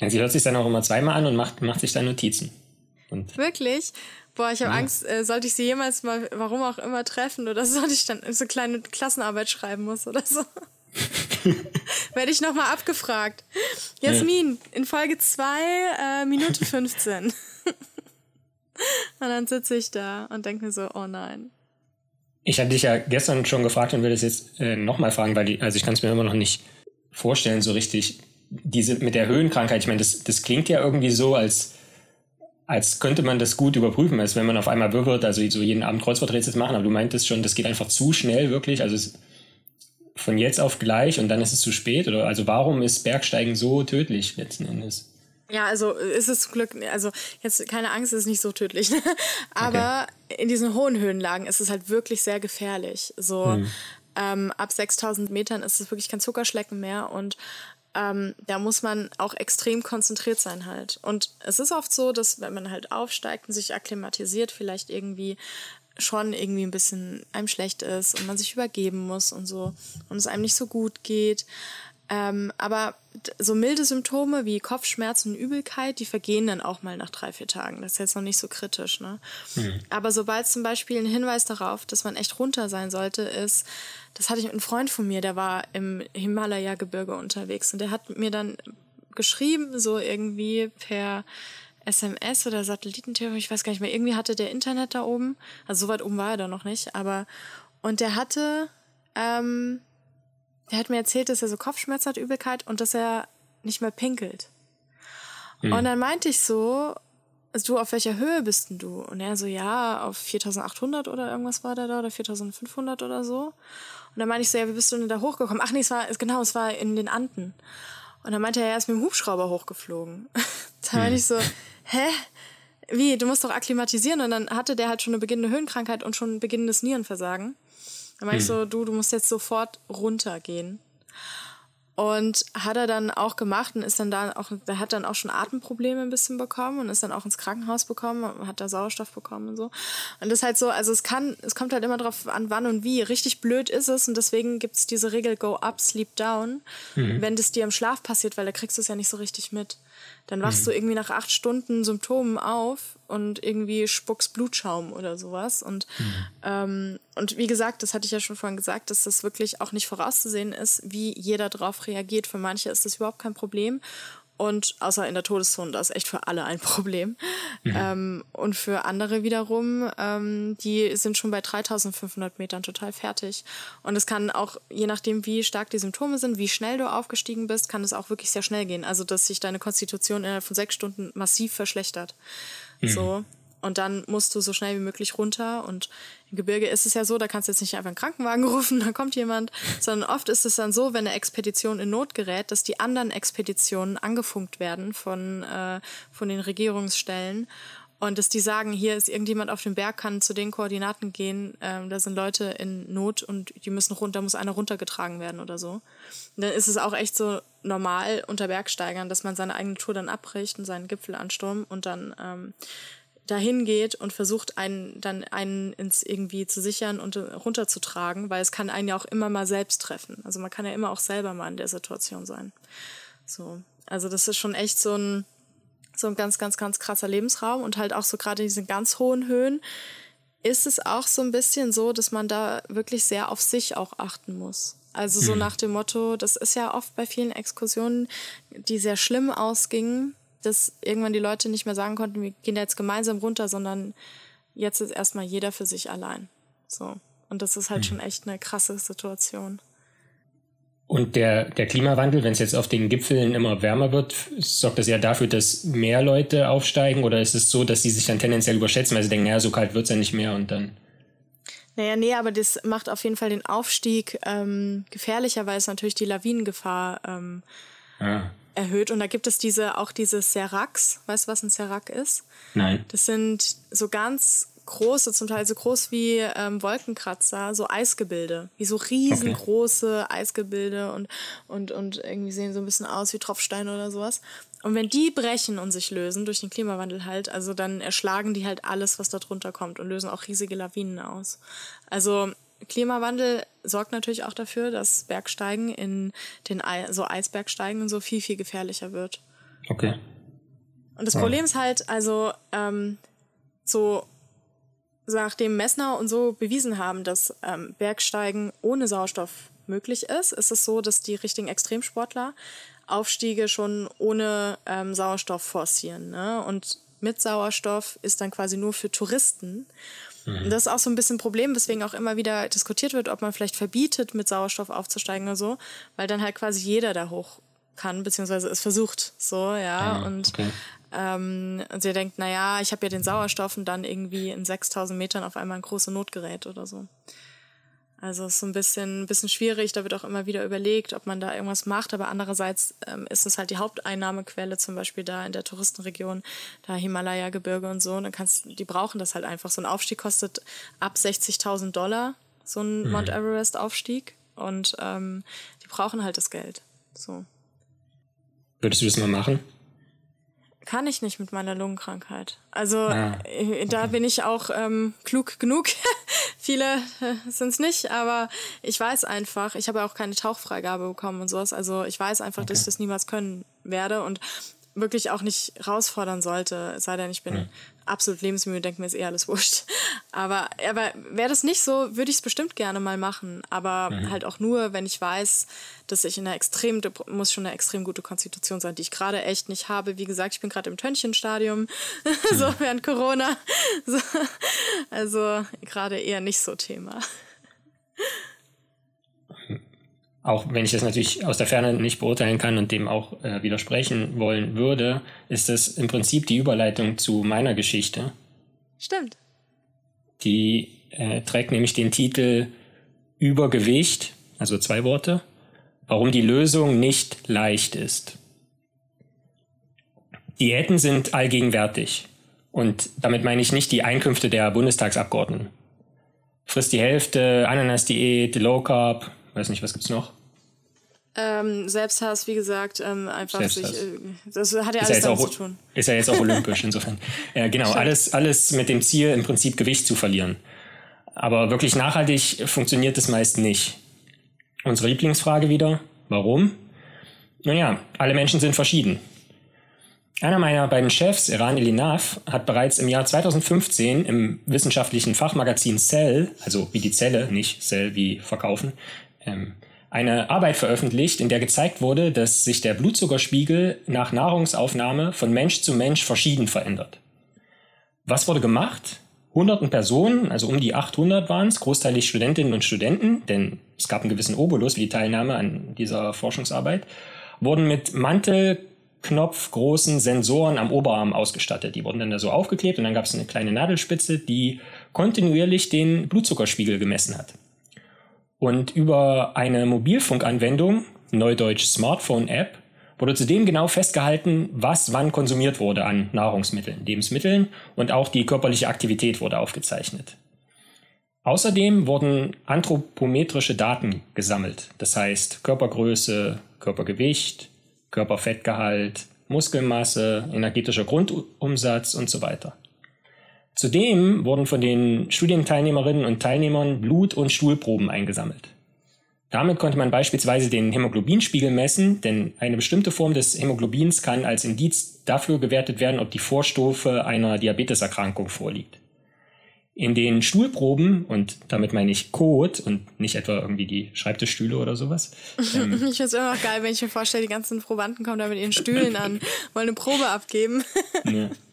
Ja, sie hört sich dann auch immer zweimal an und macht, macht sich dann Notizen. Und Wirklich? Boah, ich habe ja. Angst, äh, sollte ich sie jemals mal, warum auch immer, treffen oder sollte ich dann so kleine Klassenarbeit schreiben muss oder so. Werde ich nochmal abgefragt. Jasmin, ja. in Folge 2, äh, Minute 15. und dann sitze ich da und denke mir so, oh nein. Ich hatte dich ja gestern schon gefragt und will das jetzt äh, nochmal fragen, weil die, also ich kann es mir immer noch nicht vorstellen so richtig diese mit der Höhenkrankheit, ich meine, das, das klingt ja irgendwie so, als, als könnte man das gut überprüfen, als wenn man auf einmal wird, also so jeden Abend Kreuzworträtsel machen, aber du meintest schon, das geht einfach zu schnell wirklich, also es, von jetzt auf gleich und dann ist es zu spät oder also warum ist Bergsteigen so tödlich letzten Endes? Ja, also ist es zum Glück, also jetzt keine Angst, es ist nicht so tödlich, aber okay. in diesen hohen Höhenlagen ist es halt wirklich sehr gefährlich. So hm. ähm, ab 6000 Metern ist es wirklich kein Zuckerschlecken mehr und ähm, da muss man auch extrem konzentriert sein halt. Und es ist oft so, dass wenn man halt aufsteigt und sich akklimatisiert, vielleicht irgendwie schon irgendwie ein bisschen einem schlecht ist und man sich übergeben muss und so und es einem nicht so gut geht. Ähm, aber so milde Symptome wie Kopfschmerzen und Übelkeit, die vergehen dann auch mal nach drei, vier Tagen. Das ist jetzt noch nicht so kritisch. Ne? Mhm. Aber sobald zum Beispiel ein Hinweis darauf, dass man echt runter sein sollte, ist, das hatte ich mit einem Freund von mir, der war im Himalaya-Gebirge unterwegs und der hat mir dann geschrieben, so irgendwie per SMS oder Satellitentelefon, ich weiß gar nicht mehr, irgendwie hatte der Internet da oben, also so weit oben war er da noch nicht, aber und der hatte ähm, der hat mir erzählt, dass er so Kopfschmerzen hat, Übelkeit und dass er nicht mehr pinkelt. Hm. Und dann meinte ich so, also du, auf welcher Höhe bist denn du? Und er so, ja, auf 4800 oder irgendwas war der da oder 4500 oder so. Und dann meinte ich so, ja, wie bist du denn da hochgekommen? Ach nee, es war, genau, es war in den Anden. Und dann meinte er, er ist mit dem Hubschrauber hochgeflogen. da hm. meinte ich so, hä? Wie, du musst doch akklimatisieren. Und dann hatte der halt schon eine beginnende Höhenkrankheit und schon ein beginnendes Nierenversagen. Dann meinte hm. ich so, du, du musst jetzt sofort runtergehen. Und hat er dann auch gemacht und ist dann da auch, der hat dann auch schon Atemprobleme ein bisschen bekommen und ist dann auch ins Krankenhaus bekommen, hat da Sauerstoff bekommen und so. Und das ist halt so, also es kann, es kommt halt immer drauf an, wann und wie. Richtig blöd ist es und deswegen gibt's diese Regel Go up, sleep down, mhm. wenn das dir im Schlaf passiert, weil da kriegst du es ja nicht so richtig mit. Dann wachst mhm. du irgendwie nach acht Stunden Symptomen auf und irgendwie spuckst Blutschaum oder sowas. Und, mhm. ähm, und wie gesagt, das hatte ich ja schon vorhin gesagt, dass das wirklich auch nicht vorauszusehen ist, wie jeder darauf reagiert. Für manche ist das überhaupt kein Problem. Und außer in der Todeszone, das ist echt für alle ein Problem. Mhm. Ähm, und für andere wiederum, ähm, die sind schon bei 3500 Metern total fertig. Und es kann auch, je nachdem, wie stark die Symptome sind, wie schnell du aufgestiegen bist, kann es auch wirklich sehr schnell gehen. Also, dass sich deine Konstitution innerhalb von sechs Stunden massiv verschlechtert. Mhm. So. Und dann musst du so schnell wie möglich runter. Und im Gebirge ist es ja so, da kannst du jetzt nicht einfach einen Krankenwagen rufen, da kommt jemand, sondern oft ist es dann so, wenn eine Expedition in Not gerät, dass die anderen Expeditionen angefunkt werden von, äh, von den Regierungsstellen. Und dass die sagen, hier ist irgendjemand auf dem Berg, kann zu den Koordinaten gehen, ähm, da sind Leute in Not und die müssen runter, muss einer runtergetragen werden oder so. Und dann ist es auch echt so normal unter Bergsteigern, dass man seine eigene Tour dann abbricht und seinen Gipfel anstürmt und dann ähm, dahin geht und versucht, einen dann einen ins irgendwie zu sichern und runterzutragen, weil es kann einen ja auch immer mal selbst treffen. Also man kann ja immer auch selber mal in der Situation sein. So, also das ist schon echt so ein so ein ganz, ganz, ganz krasser Lebensraum und halt auch so gerade in diesen ganz hohen Höhen ist es auch so ein bisschen so, dass man da wirklich sehr auf sich auch achten muss. Also so mhm. nach dem Motto, das ist ja oft bei vielen Exkursionen, die sehr schlimm ausgingen, dass irgendwann die Leute nicht mehr sagen konnten, wir gehen da jetzt gemeinsam runter, sondern jetzt ist erstmal jeder für sich allein. So. Und das ist halt mhm. schon echt eine krasse Situation. Und der, der Klimawandel, wenn es jetzt auf den Gipfeln immer wärmer wird, sorgt das ja dafür, dass mehr Leute aufsteigen? Oder ist es so, dass sie sich dann tendenziell überschätzen, weil sie denken, naja, so kalt wird es ja nicht mehr und dann. Naja, nee, aber das macht auf jeden Fall den Aufstieg ähm, gefährlicher, weil es natürlich die Lawinengefahr ähm, ah. Erhöht. Und da gibt es diese auch diese Seracs. Weißt du, was ein Serac ist? Nein. Das sind so ganz große, zum Teil so groß wie ähm, Wolkenkratzer, so Eisgebilde, wie so riesengroße okay. Eisgebilde und, und, und irgendwie sehen so ein bisschen aus wie Tropfsteine oder sowas. Und wenn die brechen und sich lösen, durch den Klimawandel halt, also dann erschlagen die halt alles, was da drunter kommt und lösen auch riesige Lawinen aus. Also Klimawandel sorgt natürlich auch dafür, dass Bergsteigen in den Ei so Eisbergsteigen und so viel, viel gefährlicher wird. Okay. Und das Problem ist halt, also ähm, so nachdem Messner und so bewiesen haben, dass ähm, Bergsteigen ohne Sauerstoff möglich ist, ist es so, dass die richtigen Extremsportler Aufstiege schon ohne ähm, Sauerstoff forcieren. Ne? Und mit Sauerstoff ist dann quasi nur für Touristen. Mhm. Das ist auch so ein bisschen ein Problem, weswegen auch immer wieder diskutiert wird, ob man vielleicht verbietet, mit Sauerstoff aufzusteigen oder so, weil dann halt quasi jeder da hoch kann, beziehungsweise es versucht, so, ja. Ah, und okay. Ähm, und sie denkt, naja, ich habe ja den Sauerstoff und dann irgendwie in 6000 Metern auf einmal ein großes Notgerät oder so. Also es ist so ein bisschen, ein bisschen schwierig. Da wird auch immer wieder überlegt, ob man da irgendwas macht. Aber andererseits ähm, ist es halt die Haupteinnahmequelle, zum Beispiel da in der Touristenregion, da Himalaya-Gebirge und so. Und dann kannst, die brauchen das halt einfach. So ein Aufstieg kostet ab 60.000 Dollar, so ein mhm. Mount Everest-Aufstieg. Und ähm, die brauchen halt das Geld. So. Würdest du das mal machen? Kann ich nicht mit meiner Lungenkrankheit. Also ah, okay. da bin ich auch ähm, klug genug. Viele äh, sind es nicht, aber ich weiß einfach, ich habe auch keine Tauchfreigabe bekommen und sowas. Also ich weiß einfach, okay. dass ich das niemals können werde und wirklich auch nicht herausfordern sollte, es sei denn, ich bin mhm. absolut lebensmüde, denke mir, ist eh alles wurscht. Aber, aber wäre das nicht so, würde ich es bestimmt gerne mal machen. Aber mhm. halt auch nur, wenn ich weiß, dass ich in einer extrem, muss schon eine extrem gute Konstitution sein, die ich gerade echt nicht habe. Wie gesagt, ich bin gerade im Tönchenstadium, mhm. so während Corona. So, also gerade eher nicht so Thema auch wenn ich das natürlich aus der Ferne nicht beurteilen kann und dem auch äh, widersprechen wollen würde, ist das im Prinzip die Überleitung zu meiner Geschichte. Stimmt. Die äh, trägt nämlich den Titel Übergewicht, also zwei Worte, warum die Lösung nicht leicht ist. Diäten sind allgegenwärtig. Und damit meine ich nicht die Einkünfte der Bundestagsabgeordneten. Frisst die Hälfte, Ananas-Diät, Low Carb, weiß nicht, was gibt's noch? Ähm, Selbsthass, wie gesagt, ähm, einfach Selbsthass. sich, äh, das hat ja alles damit zu tun. Ist ja jetzt auch olympisch insofern. Ja, genau, alles, alles mit dem Ziel, im Prinzip Gewicht zu verlieren. Aber wirklich nachhaltig funktioniert das meist nicht. Unsere Lieblingsfrage wieder, warum? Naja, alle Menschen sind verschieden. Einer meiner beiden Chefs, Iran Elinaf, hat bereits im Jahr 2015 im wissenschaftlichen Fachmagazin Cell, also wie die Zelle, nicht Cell wie verkaufen, ähm, eine Arbeit veröffentlicht, in der gezeigt wurde, dass sich der Blutzuckerspiegel nach Nahrungsaufnahme von Mensch zu Mensch verschieden verändert. Was wurde gemacht? Hunderten Personen, also um die 800 waren es, großteilig Studentinnen und Studenten, denn es gab einen gewissen Obolus für die Teilnahme an dieser Forschungsarbeit, wurden mit Mantelknopfgroßen Sensoren am Oberarm ausgestattet. Die wurden dann da so aufgeklebt und dann gab es eine kleine Nadelspitze, die kontinuierlich den Blutzuckerspiegel gemessen hat. Und über eine Mobilfunkanwendung, neudeutsch Smartphone-App, wurde zudem genau festgehalten, was wann konsumiert wurde an Nahrungsmitteln, Lebensmitteln und auch die körperliche Aktivität wurde aufgezeichnet. Außerdem wurden anthropometrische Daten gesammelt, das heißt Körpergröße, Körpergewicht, Körperfettgehalt, Muskelmasse, energetischer Grundumsatz und so weiter. Zudem wurden von den Studienteilnehmerinnen und Teilnehmern Blut- und Stuhlproben eingesammelt. Damit konnte man beispielsweise den Hämoglobinspiegel messen, denn eine bestimmte Form des Hämoglobins kann als Indiz dafür gewertet werden, ob die Vorstufe einer Diabeteserkrankung vorliegt. In den Stuhlproben, und damit meine ich Kot und nicht etwa irgendwie die Schreibtischstühle oder sowas. Ähm, ich finde es immer noch geil, wenn ich mir vorstelle, die ganzen Probanden kommen da mit ihren Stühlen an, wollen eine Probe abgeben. ja.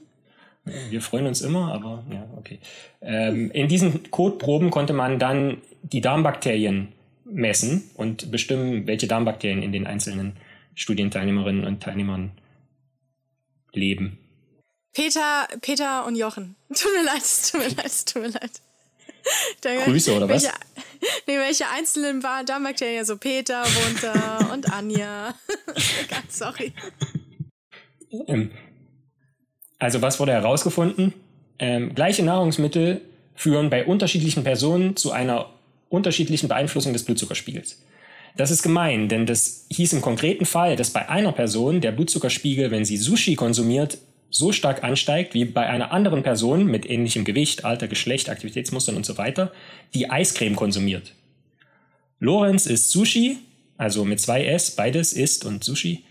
Wir freuen uns immer, aber ja, okay. Ähm, in diesen Kotproben konnte man dann die Darmbakterien messen und bestimmen, welche Darmbakterien in den einzelnen Studienteilnehmerinnen und Teilnehmern leben. Peter, Peter und Jochen. Tut mir leid, tut mir leid, tut mir leid. Denke, Grüße oder welche, was? Nee, welche einzelnen Darmbakterien, so Peter wohnt da und Anja. Ganz sorry. Ähm, also was wurde herausgefunden? Ähm, gleiche Nahrungsmittel führen bei unterschiedlichen Personen zu einer unterschiedlichen Beeinflussung des Blutzuckerspiegels. Das ist gemein, denn das hieß im konkreten Fall, dass bei einer Person der Blutzuckerspiegel, wenn sie Sushi konsumiert, so stark ansteigt wie bei einer anderen Person mit ähnlichem Gewicht, Alter, Geschlecht, Aktivitätsmustern und so weiter, die Eiscreme konsumiert. Lorenz isst Sushi, also mit zwei S, beides isst und Sushi.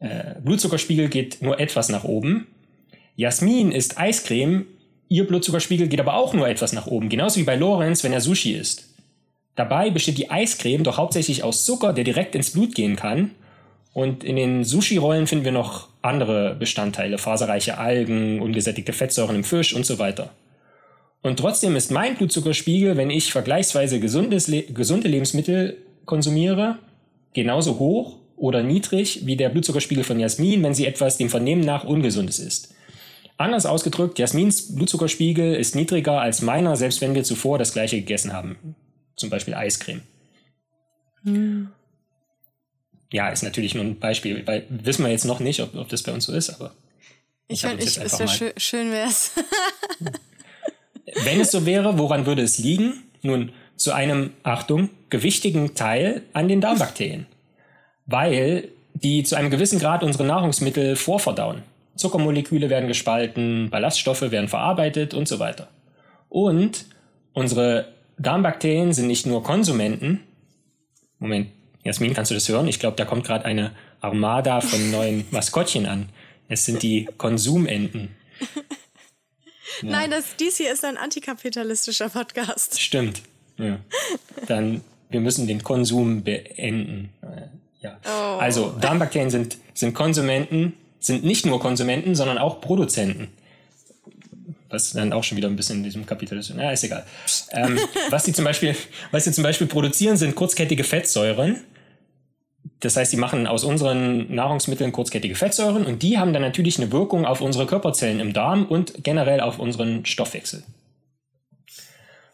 Äh, Blutzuckerspiegel geht nur etwas nach oben. Jasmin isst Eiscreme, ihr Blutzuckerspiegel geht aber auch nur etwas nach oben, genauso wie bei Lorenz, wenn er Sushi isst. Dabei besteht die Eiscreme doch hauptsächlich aus Zucker, der direkt ins Blut gehen kann. Und in den Sushi-Rollen finden wir noch andere Bestandteile, faserreiche Algen, ungesättigte Fettsäuren im Fisch und so weiter. Und trotzdem ist mein Blutzuckerspiegel, wenn ich vergleichsweise gesundes, gesunde Lebensmittel konsumiere, genauso hoch oder niedrig wie der Blutzuckerspiegel von Jasmin, wenn sie etwas dem Vernehmen nach Ungesundes ist. Anders ausgedrückt, Jasmins Blutzuckerspiegel ist niedriger als meiner, selbst wenn wir zuvor das gleiche gegessen haben zum Beispiel Eiscreme. Hm. Ja, ist natürlich nur ein Beispiel, weil wissen wir jetzt noch nicht, ob, ob das bei uns so ist, aber. Ich, ich, ich es wäre schön, schön wär's. Wenn es so wäre, woran würde es liegen? Nun, zu einem, Achtung, gewichtigen Teil an den Darmbakterien. Weil die zu einem gewissen Grad unsere Nahrungsmittel vorverdauen. Zuckermoleküle werden gespalten, Ballaststoffe werden verarbeitet und so weiter. Und unsere Darmbakterien sind nicht nur Konsumenten. Moment, Jasmin, kannst du das hören? Ich glaube, da kommt gerade eine Armada von neuen Maskottchen an. Es sind die Konsumenten. Ja. Nein, das, dies hier ist ein antikapitalistischer Podcast. Stimmt. Ja. Dann, wir müssen den Konsum beenden. Ja. Oh. Also, Darmbakterien sind, sind Konsumenten, sind nicht nur Konsumenten, sondern auch Produzenten was dann auch schon wieder ein bisschen in diesem Kapitel ist. Na, ist egal. Ähm, was die zum Beispiel, was sie zum Beispiel produzieren, sind kurzkettige Fettsäuren. Das heißt, sie machen aus unseren Nahrungsmitteln kurzkettige Fettsäuren und die haben dann natürlich eine Wirkung auf unsere Körperzellen im Darm und generell auf unseren Stoffwechsel.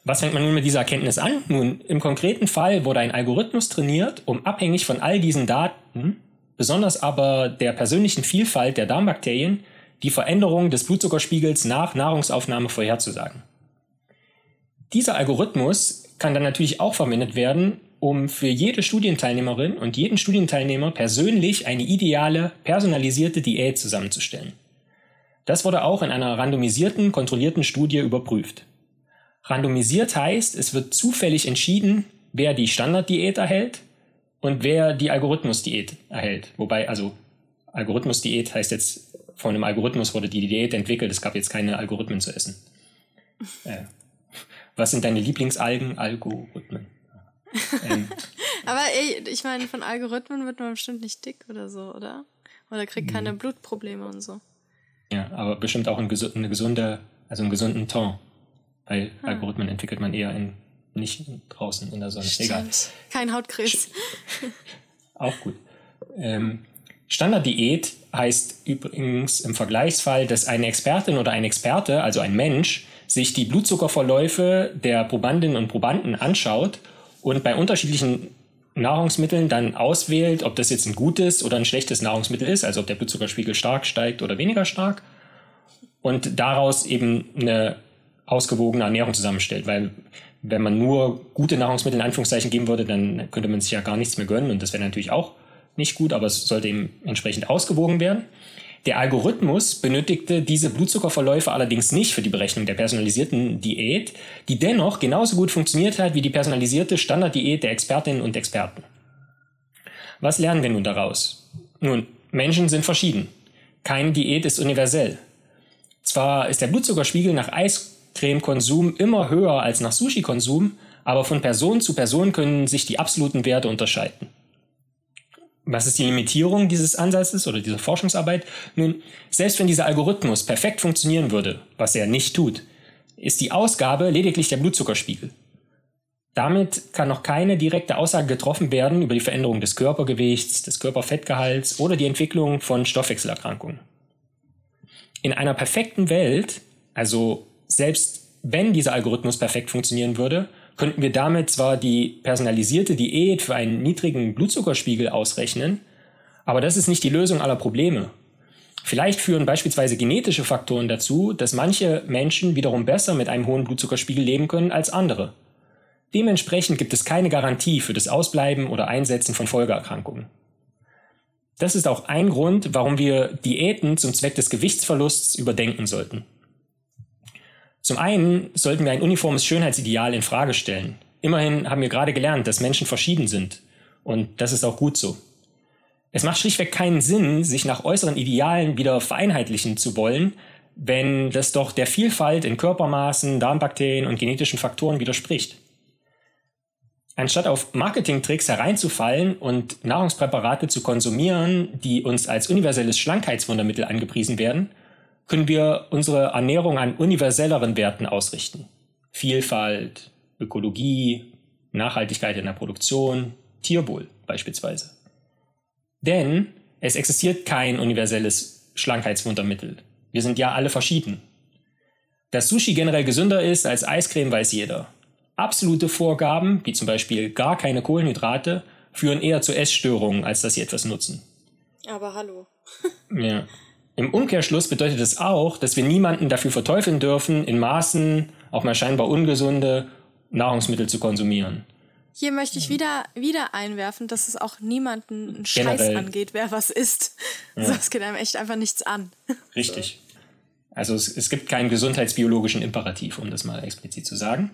Was fängt man nun mit dieser Erkenntnis an? Nun, im konkreten Fall wurde ein Algorithmus trainiert, um abhängig von all diesen Daten, besonders aber der persönlichen Vielfalt der Darmbakterien, die Veränderung des Blutzuckerspiegels nach Nahrungsaufnahme vorherzusagen. Dieser Algorithmus kann dann natürlich auch verwendet werden, um für jede Studienteilnehmerin und jeden Studienteilnehmer persönlich eine ideale, personalisierte Diät zusammenzustellen. Das wurde auch in einer randomisierten, kontrollierten Studie überprüft. Randomisiert heißt, es wird zufällig entschieden, wer die Standarddiät erhält und wer die Algorithmusdiät erhält. Wobei, also Algorithmusdiät heißt jetzt von einem Algorithmus wurde die Diät entwickelt. Es gab jetzt keine Algorithmen zu essen. Äh, was sind deine Lieblingsalgen? Algorithmen. Ähm, Aber ey, ich meine, von Algorithmen wird man bestimmt nicht dick oder so, oder? Oder kriegt keine Blutprobleme und so. Ja, aber bestimmt auch eine gesunde, also einen gesunden Ton. Weil hm. Algorithmen entwickelt man eher in, nicht draußen in der Sonne. Stimmt. Egal. Kein Hautkrebs. auch gut. Ähm, Standarddiät heißt übrigens im Vergleichsfall, dass eine Expertin oder ein Experte, also ein Mensch, sich die Blutzuckerverläufe der Probandinnen und Probanden anschaut und bei unterschiedlichen Nahrungsmitteln dann auswählt, ob das jetzt ein gutes oder ein schlechtes Nahrungsmittel ist, also ob der Blutzuckerspiegel stark steigt oder weniger stark und daraus eben eine ausgewogene Ernährung zusammenstellt, weil wenn man nur gute Nahrungsmittel in Anführungszeichen geben würde, dann könnte man sich ja gar nichts mehr gönnen und das wäre natürlich auch nicht gut, aber es sollte eben entsprechend ausgewogen werden. Der Algorithmus benötigte diese Blutzuckerverläufe allerdings nicht für die Berechnung der personalisierten Diät, die dennoch genauso gut funktioniert hat wie die personalisierte Standarddiät der Expertinnen und Experten. Was lernen wir nun daraus? Nun, Menschen sind verschieden. Keine Diät ist universell. Zwar ist der Blutzuckerspiegel nach Eis Eiscreme-Konsum immer höher als nach Sushi-Konsum, aber von Person zu Person können sich die absoluten Werte unterscheiden. Was ist die Limitierung dieses Ansatzes oder dieser Forschungsarbeit? Nun, selbst wenn dieser Algorithmus perfekt funktionieren würde, was er nicht tut, ist die Ausgabe lediglich der Blutzuckerspiegel. Damit kann noch keine direkte Aussage getroffen werden über die Veränderung des Körpergewichts, des Körperfettgehalts oder die Entwicklung von Stoffwechselerkrankungen. In einer perfekten Welt, also selbst wenn dieser Algorithmus perfekt funktionieren würde, könnten wir damit zwar die personalisierte Diät für einen niedrigen Blutzuckerspiegel ausrechnen, aber das ist nicht die Lösung aller Probleme. Vielleicht führen beispielsweise genetische Faktoren dazu, dass manche Menschen wiederum besser mit einem hohen Blutzuckerspiegel leben können als andere. Dementsprechend gibt es keine Garantie für das Ausbleiben oder Einsetzen von Folgeerkrankungen. Das ist auch ein Grund, warum wir Diäten zum Zweck des Gewichtsverlusts überdenken sollten. Zum einen sollten wir ein uniformes Schönheitsideal in Frage stellen. Immerhin haben wir gerade gelernt, dass Menschen verschieden sind. Und das ist auch gut so. Es macht schlichtweg keinen Sinn, sich nach äußeren Idealen wieder vereinheitlichen zu wollen, wenn das doch der Vielfalt in Körpermaßen, Darmbakterien und genetischen Faktoren widerspricht. Anstatt auf Marketingtricks hereinzufallen und Nahrungspräparate zu konsumieren, die uns als universelles Schlankheitswundermittel angepriesen werden, können wir unsere Ernährung an universelleren Werten ausrichten. Vielfalt, Ökologie, Nachhaltigkeit in der Produktion, Tierwohl beispielsweise. Denn es existiert kein universelles Schlankheitswundermittel. Wir sind ja alle verschieden. Dass Sushi generell gesünder ist als Eiscreme, weiß jeder. Absolute Vorgaben, wie zum Beispiel gar keine Kohlenhydrate, führen eher zu Essstörungen, als dass sie etwas nutzen. Aber hallo. ja. Im Umkehrschluss bedeutet es auch, dass wir niemanden dafür verteufeln dürfen, in Maßen auch mal scheinbar ungesunde Nahrungsmittel zu konsumieren. Hier möchte ich wieder, wieder einwerfen, dass es auch niemanden einen Scheiß Generell. angeht, wer was isst. Ja. Es geht einem echt einfach nichts an. Richtig. Also es, es gibt keinen gesundheitsbiologischen Imperativ, um das mal explizit zu sagen.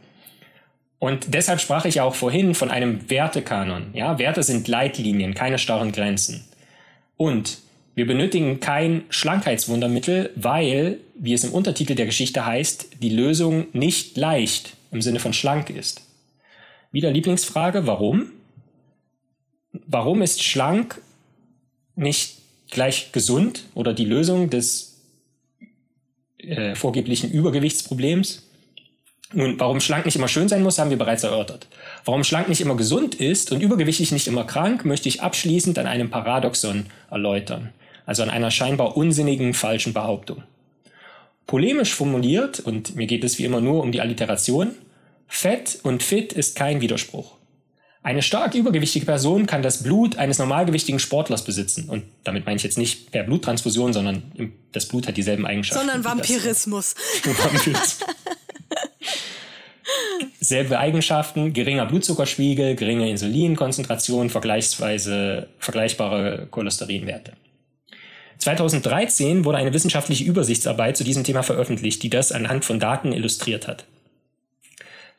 Und deshalb sprach ich ja auch vorhin von einem Wertekanon. Ja, Werte sind Leitlinien, keine starren Grenzen. Und wir benötigen kein Schlankheitswundermittel, weil, wie es im Untertitel der Geschichte heißt, die Lösung nicht leicht im Sinne von schlank ist. Wieder Lieblingsfrage, warum? Warum ist schlank nicht gleich gesund oder die Lösung des äh, vorgeblichen Übergewichtsproblems? Nun, warum schlank nicht immer schön sein muss, haben wir bereits erörtert. Warum schlank nicht immer gesund ist und übergewichtig nicht immer krank, möchte ich abschließend an einem Paradoxon erläutern, also an einer scheinbar unsinnigen falschen Behauptung. Polemisch formuliert, und mir geht es wie immer nur um die Alliteration, Fett und fit ist kein Widerspruch. Eine stark übergewichtige Person kann das Blut eines normalgewichtigen Sportlers besitzen. Und damit meine ich jetzt nicht per Bluttransfusion, sondern das Blut hat dieselben Eigenschaften. Sondern Vampirismus. selbe Eigenschaften, geringer Blutzuckerspiegel, geringe Insulinkonzentration, vergleichsweise vergleichbare Cholesterinwerte. 2013 wurde eine wissenschaftliche Übersichtsarbeit zu diesem Thema veröffentlicht, die das anhand von Daten illustriert hat.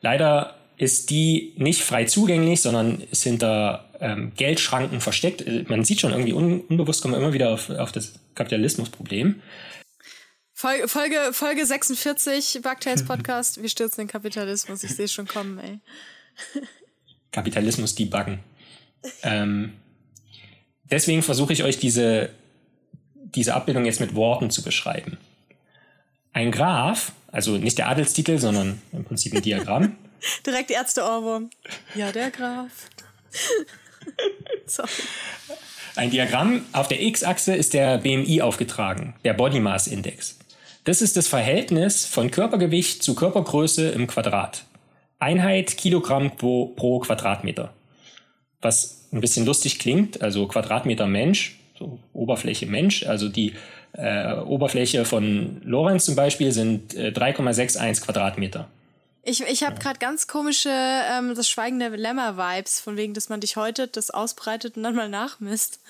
Leider ist die nicht frei zugänglich, sondern ist hinter ähm, Geldschranken versteckt. Man sieht schon irgendwie un unbewusst kommen wir immer wieder auf, auf das Kapitalismusproblem. Folge, Folge, Folge 46, Bugtails Podcast. Wir stürzen den Kapitalismus. Ich sehe es schon kommen, ey. Kapitalismus debuggen. ähm, deswegen versuche ich euch diese, diese Abbildung jetzt mit Worten zu beschreiben. Ein Graph, also nicht der Adelstitel, sondern im Prinzip ein Diagramm. Direkt Ärzte-Ohrwurm. Ja, der Graph. Sorry. Ein Diagramm, auf der X-Achse ist der BMI aufgetragen, der Body Mass Index. Das ist das Verhältnis von Körpergewicht zu Körpergröße im Quadrat. Einheit Kilogramm pro, pro Quadratmeter. Was ein bisschen lustig klingt, also Quadratmeter Mensch, so Oberfläche Mensch, also die äh, Oberfläche von Lorenz zum Beispiel sind äh, 3,61 Quadratmeter. Ich, ich habe gerade ganz komische ähm, das Schweigen der Lämmer-Vibes, von wegen, dass man dich heute das ausbreitet und dann mal nachmisst.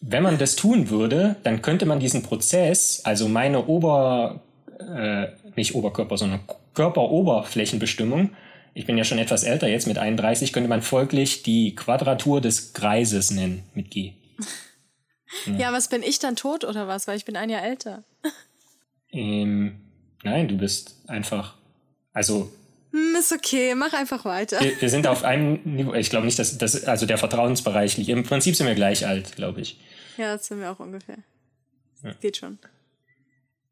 wenn man das tun würde, dann könnte man diesen Prozess, also meine Ober, äh, nicht Oberkörper, sondern Körperoberflächenbestimmung, ich bin ja schon etwas älter jetzt mit 31, könnte man folglich die Quadratur des Kreises nennen mit G. Ja, ja was bin ich dann tot oder was? Weil ich bin ein Jahr älter. Ähm, Nein, du bist einfach, also. Hm, ist okay, mach einfach weiter. Wir, wir sind auf einem Niveau, ich glaube nicht, dass das, also der Vertrauensbereich liegt. Im Prinzip sind wir gleich alt, glaube ich. Ja, das sind wir auch ungefähr. Ja. Geht schon.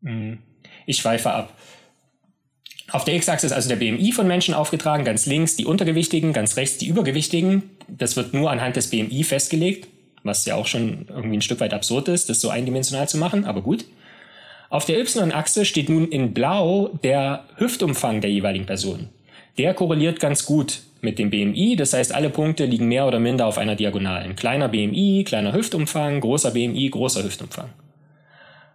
Hm. Ich schweife ab. Auf der X-Achse ist also der BMI von Menschen aufgetragen, ganz links die Untergewichtigen, ganz rechts die Übergewichtigen. Das wird nur anhand des BMI festgelegt, was ja auch schon irgendwie ein Stück weit absurd ist, das so eindimensional zu machen, aber gut. Auf der Y-Achse steht nun in Blau der Hüftumfang der jeweiligen Person. Der korreliert ganz gut mit dem BMI, das heißt, alle Punkte liegen mehr oder minder auf einer Diagonalen. Kleiner BMI, kleiner Hüftumfang, großer BMI, großer Hüftumfang.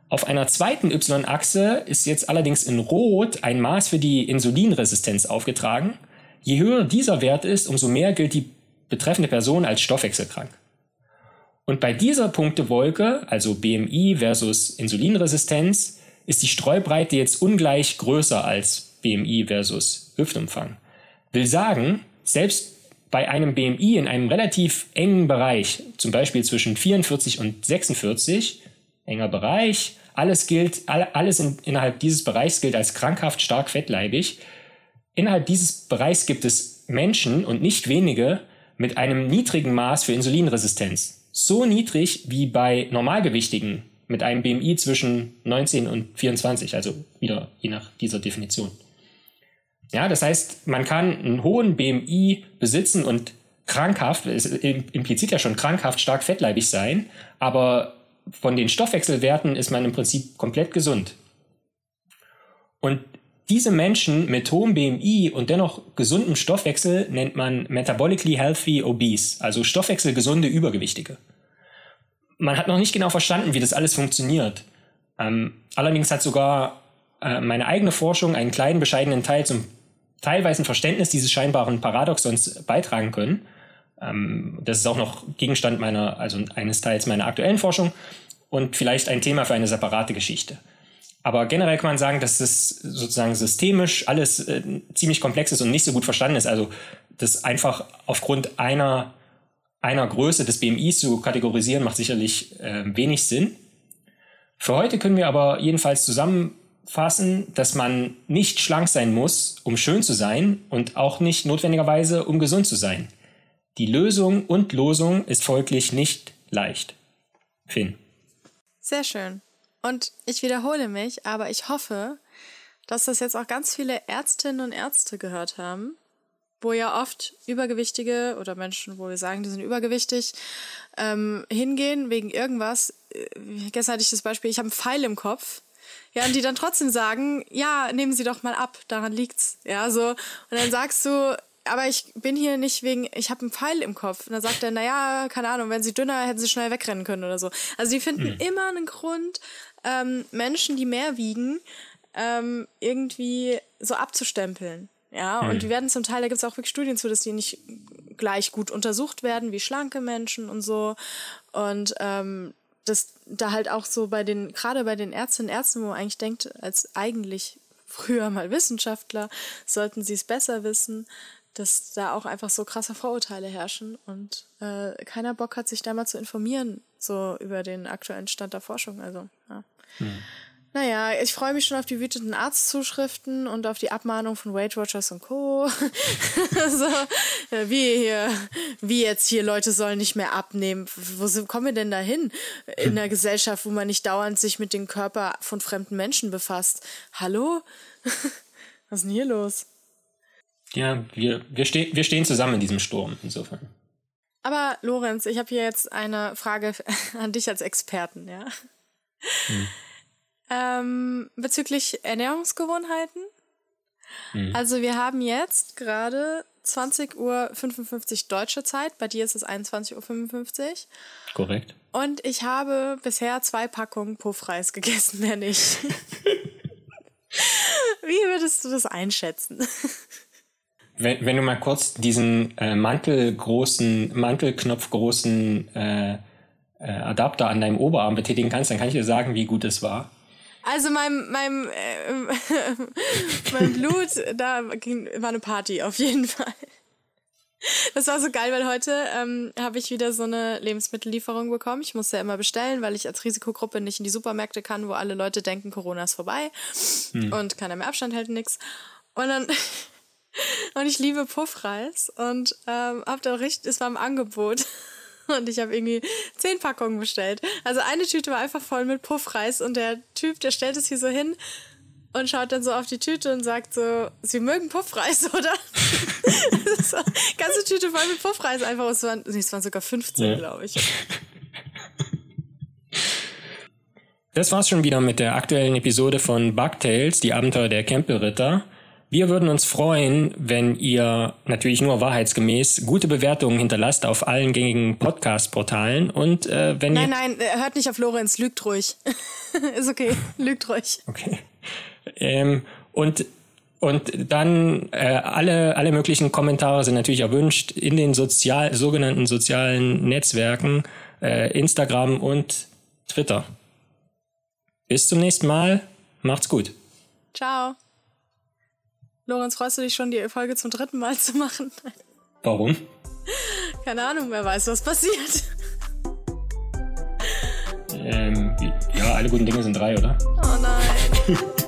Auf einer zweiten Y-Achse ist jetzt allerdings in Rot ein Maß für die Insulinresistenz aufgetragen. Je höher dieser Wert ist, umso mehr gilt die betreffende Person als stoffwechselkrank. Und bei dieser Punktewolke, also BMI versus Insulinresistenz, ist die Streubreite jetzt ungleich größer als BMI versus Hüftumfang. Will sagen, selbst bei einem BMI in einem relativ engen Bereich, zum Beispiel zwischen 44 und 46, enger Bereich, alles gilt, alles in, innerhalb dieses Bereichs gilt als krankhaft stark fettleibig. Innerhalb dieses Bereichs gibt es Menschen und nicht wenige mit einem niedrigen Maß für Insulinresistenz. So niedrig wie bei Normalgewichtigen mit einem BMI zwischen 19 und 24, also wieder je nach dieser Definition. Ja, das heißt, man kann einen hohen BMI besitzen und krankhaft, es impliziert ja schon krankhaft stark fettleibig sein, aber von den Stoffwechselwerten ist man im Prinzip komplett gesund. Und diese Menschen mit hohem BMI und dennoch gesundem Stoffwechsel nennt man metabolically healthy obese, also stoffwechselgesunde Übergewichtige. Man hat noch nicht genau verstanden, wie das alles funktioniert. Ähm, allerdings hat sogar äh, meine eigene Forschung einen kleinen bescheidenen Teil zum teilweisen Verständnis dieses scheinbaren Paradoxons beitragen können. Ähm, das ist auch noch Gegenstand meiner, also eines Teils meiner aktuellen Forschung und vielleicht ein Thema für eine separate Geschichte. Aber generell kann man sagen, dass es sozusagen systemisch alles äh, ziemlich komplex ist und nicht so gut verstanden ist. Also das einfach aufgrund einer, einer Größe des BMIs zu kategorisieren, macht sicherlich äh, wenig Sinn. Für heute können wir aber jedenfalls zusammenfassen, dass man nicht schlank sein muss, um schön zu sein und auch nicht notwendigerweise, um gesund zu sein. Die Lösung und Losung ist folglich nicht leicht. Finn. Sehr schön. Und ich wiederhole mich, aber ich hoffe, dass das jetzt auch ganz viele Ärztinnen und Ärzte gehört haben, wo ja oft Übergewichtige oder Menschen, wo wir sagen, die sind übergewichtig, ähm, hingehen wegen irgendwas. Äh, gestern hatte ich das Beispiel, ich habe einen Pfeil im Kopf. Ja, und die dann trotzdem sagen, ja, nehmen Sie doch mal ab, daran liegt's. Ja, so. Und dann sagst du, aber ich bin hier nicht wegen, ich habe einen Pfeil im Kopf. Und dann sagt er, naja, keine Ahnung, wenn sie dünner, hätten sie schnell wegrennen können oder so. Also die finden mhm. immer einen Grund, ähm, Menschen, die mehr wiegen, ähm, irgendwie so abzustempeln. Ja, mhm. und die werden zum Teil, da gibt es auch wirklich Studien zu, dass die nicht gleich gut untersucht werden wie schlanke Menschen und so. Und ähm, das da halt auch so bei den, gerade bei den Ärztinnen und Ärzten, wo man eigentlich denkt, als eigentlich früher mal Wissenschaftler, sollten sie es besser wissen, dass da auch einfach so krasse Vorurteile herrschen und äh, keiner Bock hat, sich da mal zu informieren, so über den aktuellen Stand der Forschung. Also, ja. Hm. Naja, ich freue mich schon auf die wütenden Arztzuschriften und auf die Abmahnung von Weight Watchers und Co. so, wie hier, wie jetzt hier Leute sollen nicht mehr abnehmen. Wo sind, kommen wir denn da hin? In einer Gesellschaft, wo man nicht dauernd sich mit dem Körper von fremden Menschen befasst. Hallo? Was ist denn hier los? Ja, wir, wir, ste wir stehen zusammen in diesem Sturm, insofern. Aber Lorenz, ich habe hier jetzt eine Frage an dich als Experten, ja. Hm. Ähm, bezüglich Ernährungsgewohnheiten. Hm. Also wir haben jetzt gerade 20.55 Uhr deutsche Zeit, bei dir ist es 21.55 Uhr. Korrekt. Und ich habe bisher zwei Packungen Puffreis gegessen, mehr nicht. Wie würdest du das einschätzen? Wenn, wenn du mal kurz diesen äh, mantelgroßen, mantelknopfgroßen äh, äh, Adapter an deinem Oberarm betätigen kannst, dann kann ich dir sagen, wie gut es war. Also mein, mein, äh, mein Blut, da ging, war eine Party auf jeden Fall. Das war so geil, weil heute ähm, habe ich wieder so eine Lebensmittellieferung bekommen. Ich musste ja immer bestellen, weil ich als Risikogruppe nicht in die Supermärkte kann, wo alle Leute denken, Corona ist vorbei hm. und keiner mehr Abstand hält, nix. Und dann und ich liebe Puffreis und ähm, hab dann richtig, es war im Angebot und ich habe irgendwie zehn Packungen bestellt. Also eine Tüte war einfach voll mit Puffreis und der Typ, der stellt es hier so hin und schaut dann so auf die Tüte und sagt so, Sie mögen Puffreis, oder? so, ganze Tüte voll mit Puffreis einfach. Es waren, es waren sogar 15, ja. glaube ich. Das war's schon wieder mit der aktuellen Episode von Bugtails, die Abenteuer der Campbell-Ritter. Wir würden uns freuen, wenn ihr natürlich nur wahrheitsgemäß gute Bewertungen hinterlasst auf allen gängigen Podcast-Portalen und äh, wenn nein, ihr... Nein, nein, hört nicht auf Lorenz, lügt ruhig. Ist okay, lügt ruhig. Okay. Ähm, und und dann äh, alle, alle möglichen Kommentare sind natürlich erwünscht in den sozial, sogenannten sozialen Netzwerken, äh, Instagram und Twitter. Bis zum nächsten Mal. Macht's gut. Ciao. Lorenz, freust du dich schon, die Folge zum dritten Mal zu machen? Warum? Keine Ahnung, wer weiß, was passiert. Ähm, ja, alle guten Dinge sind drei, oder? Oh nein.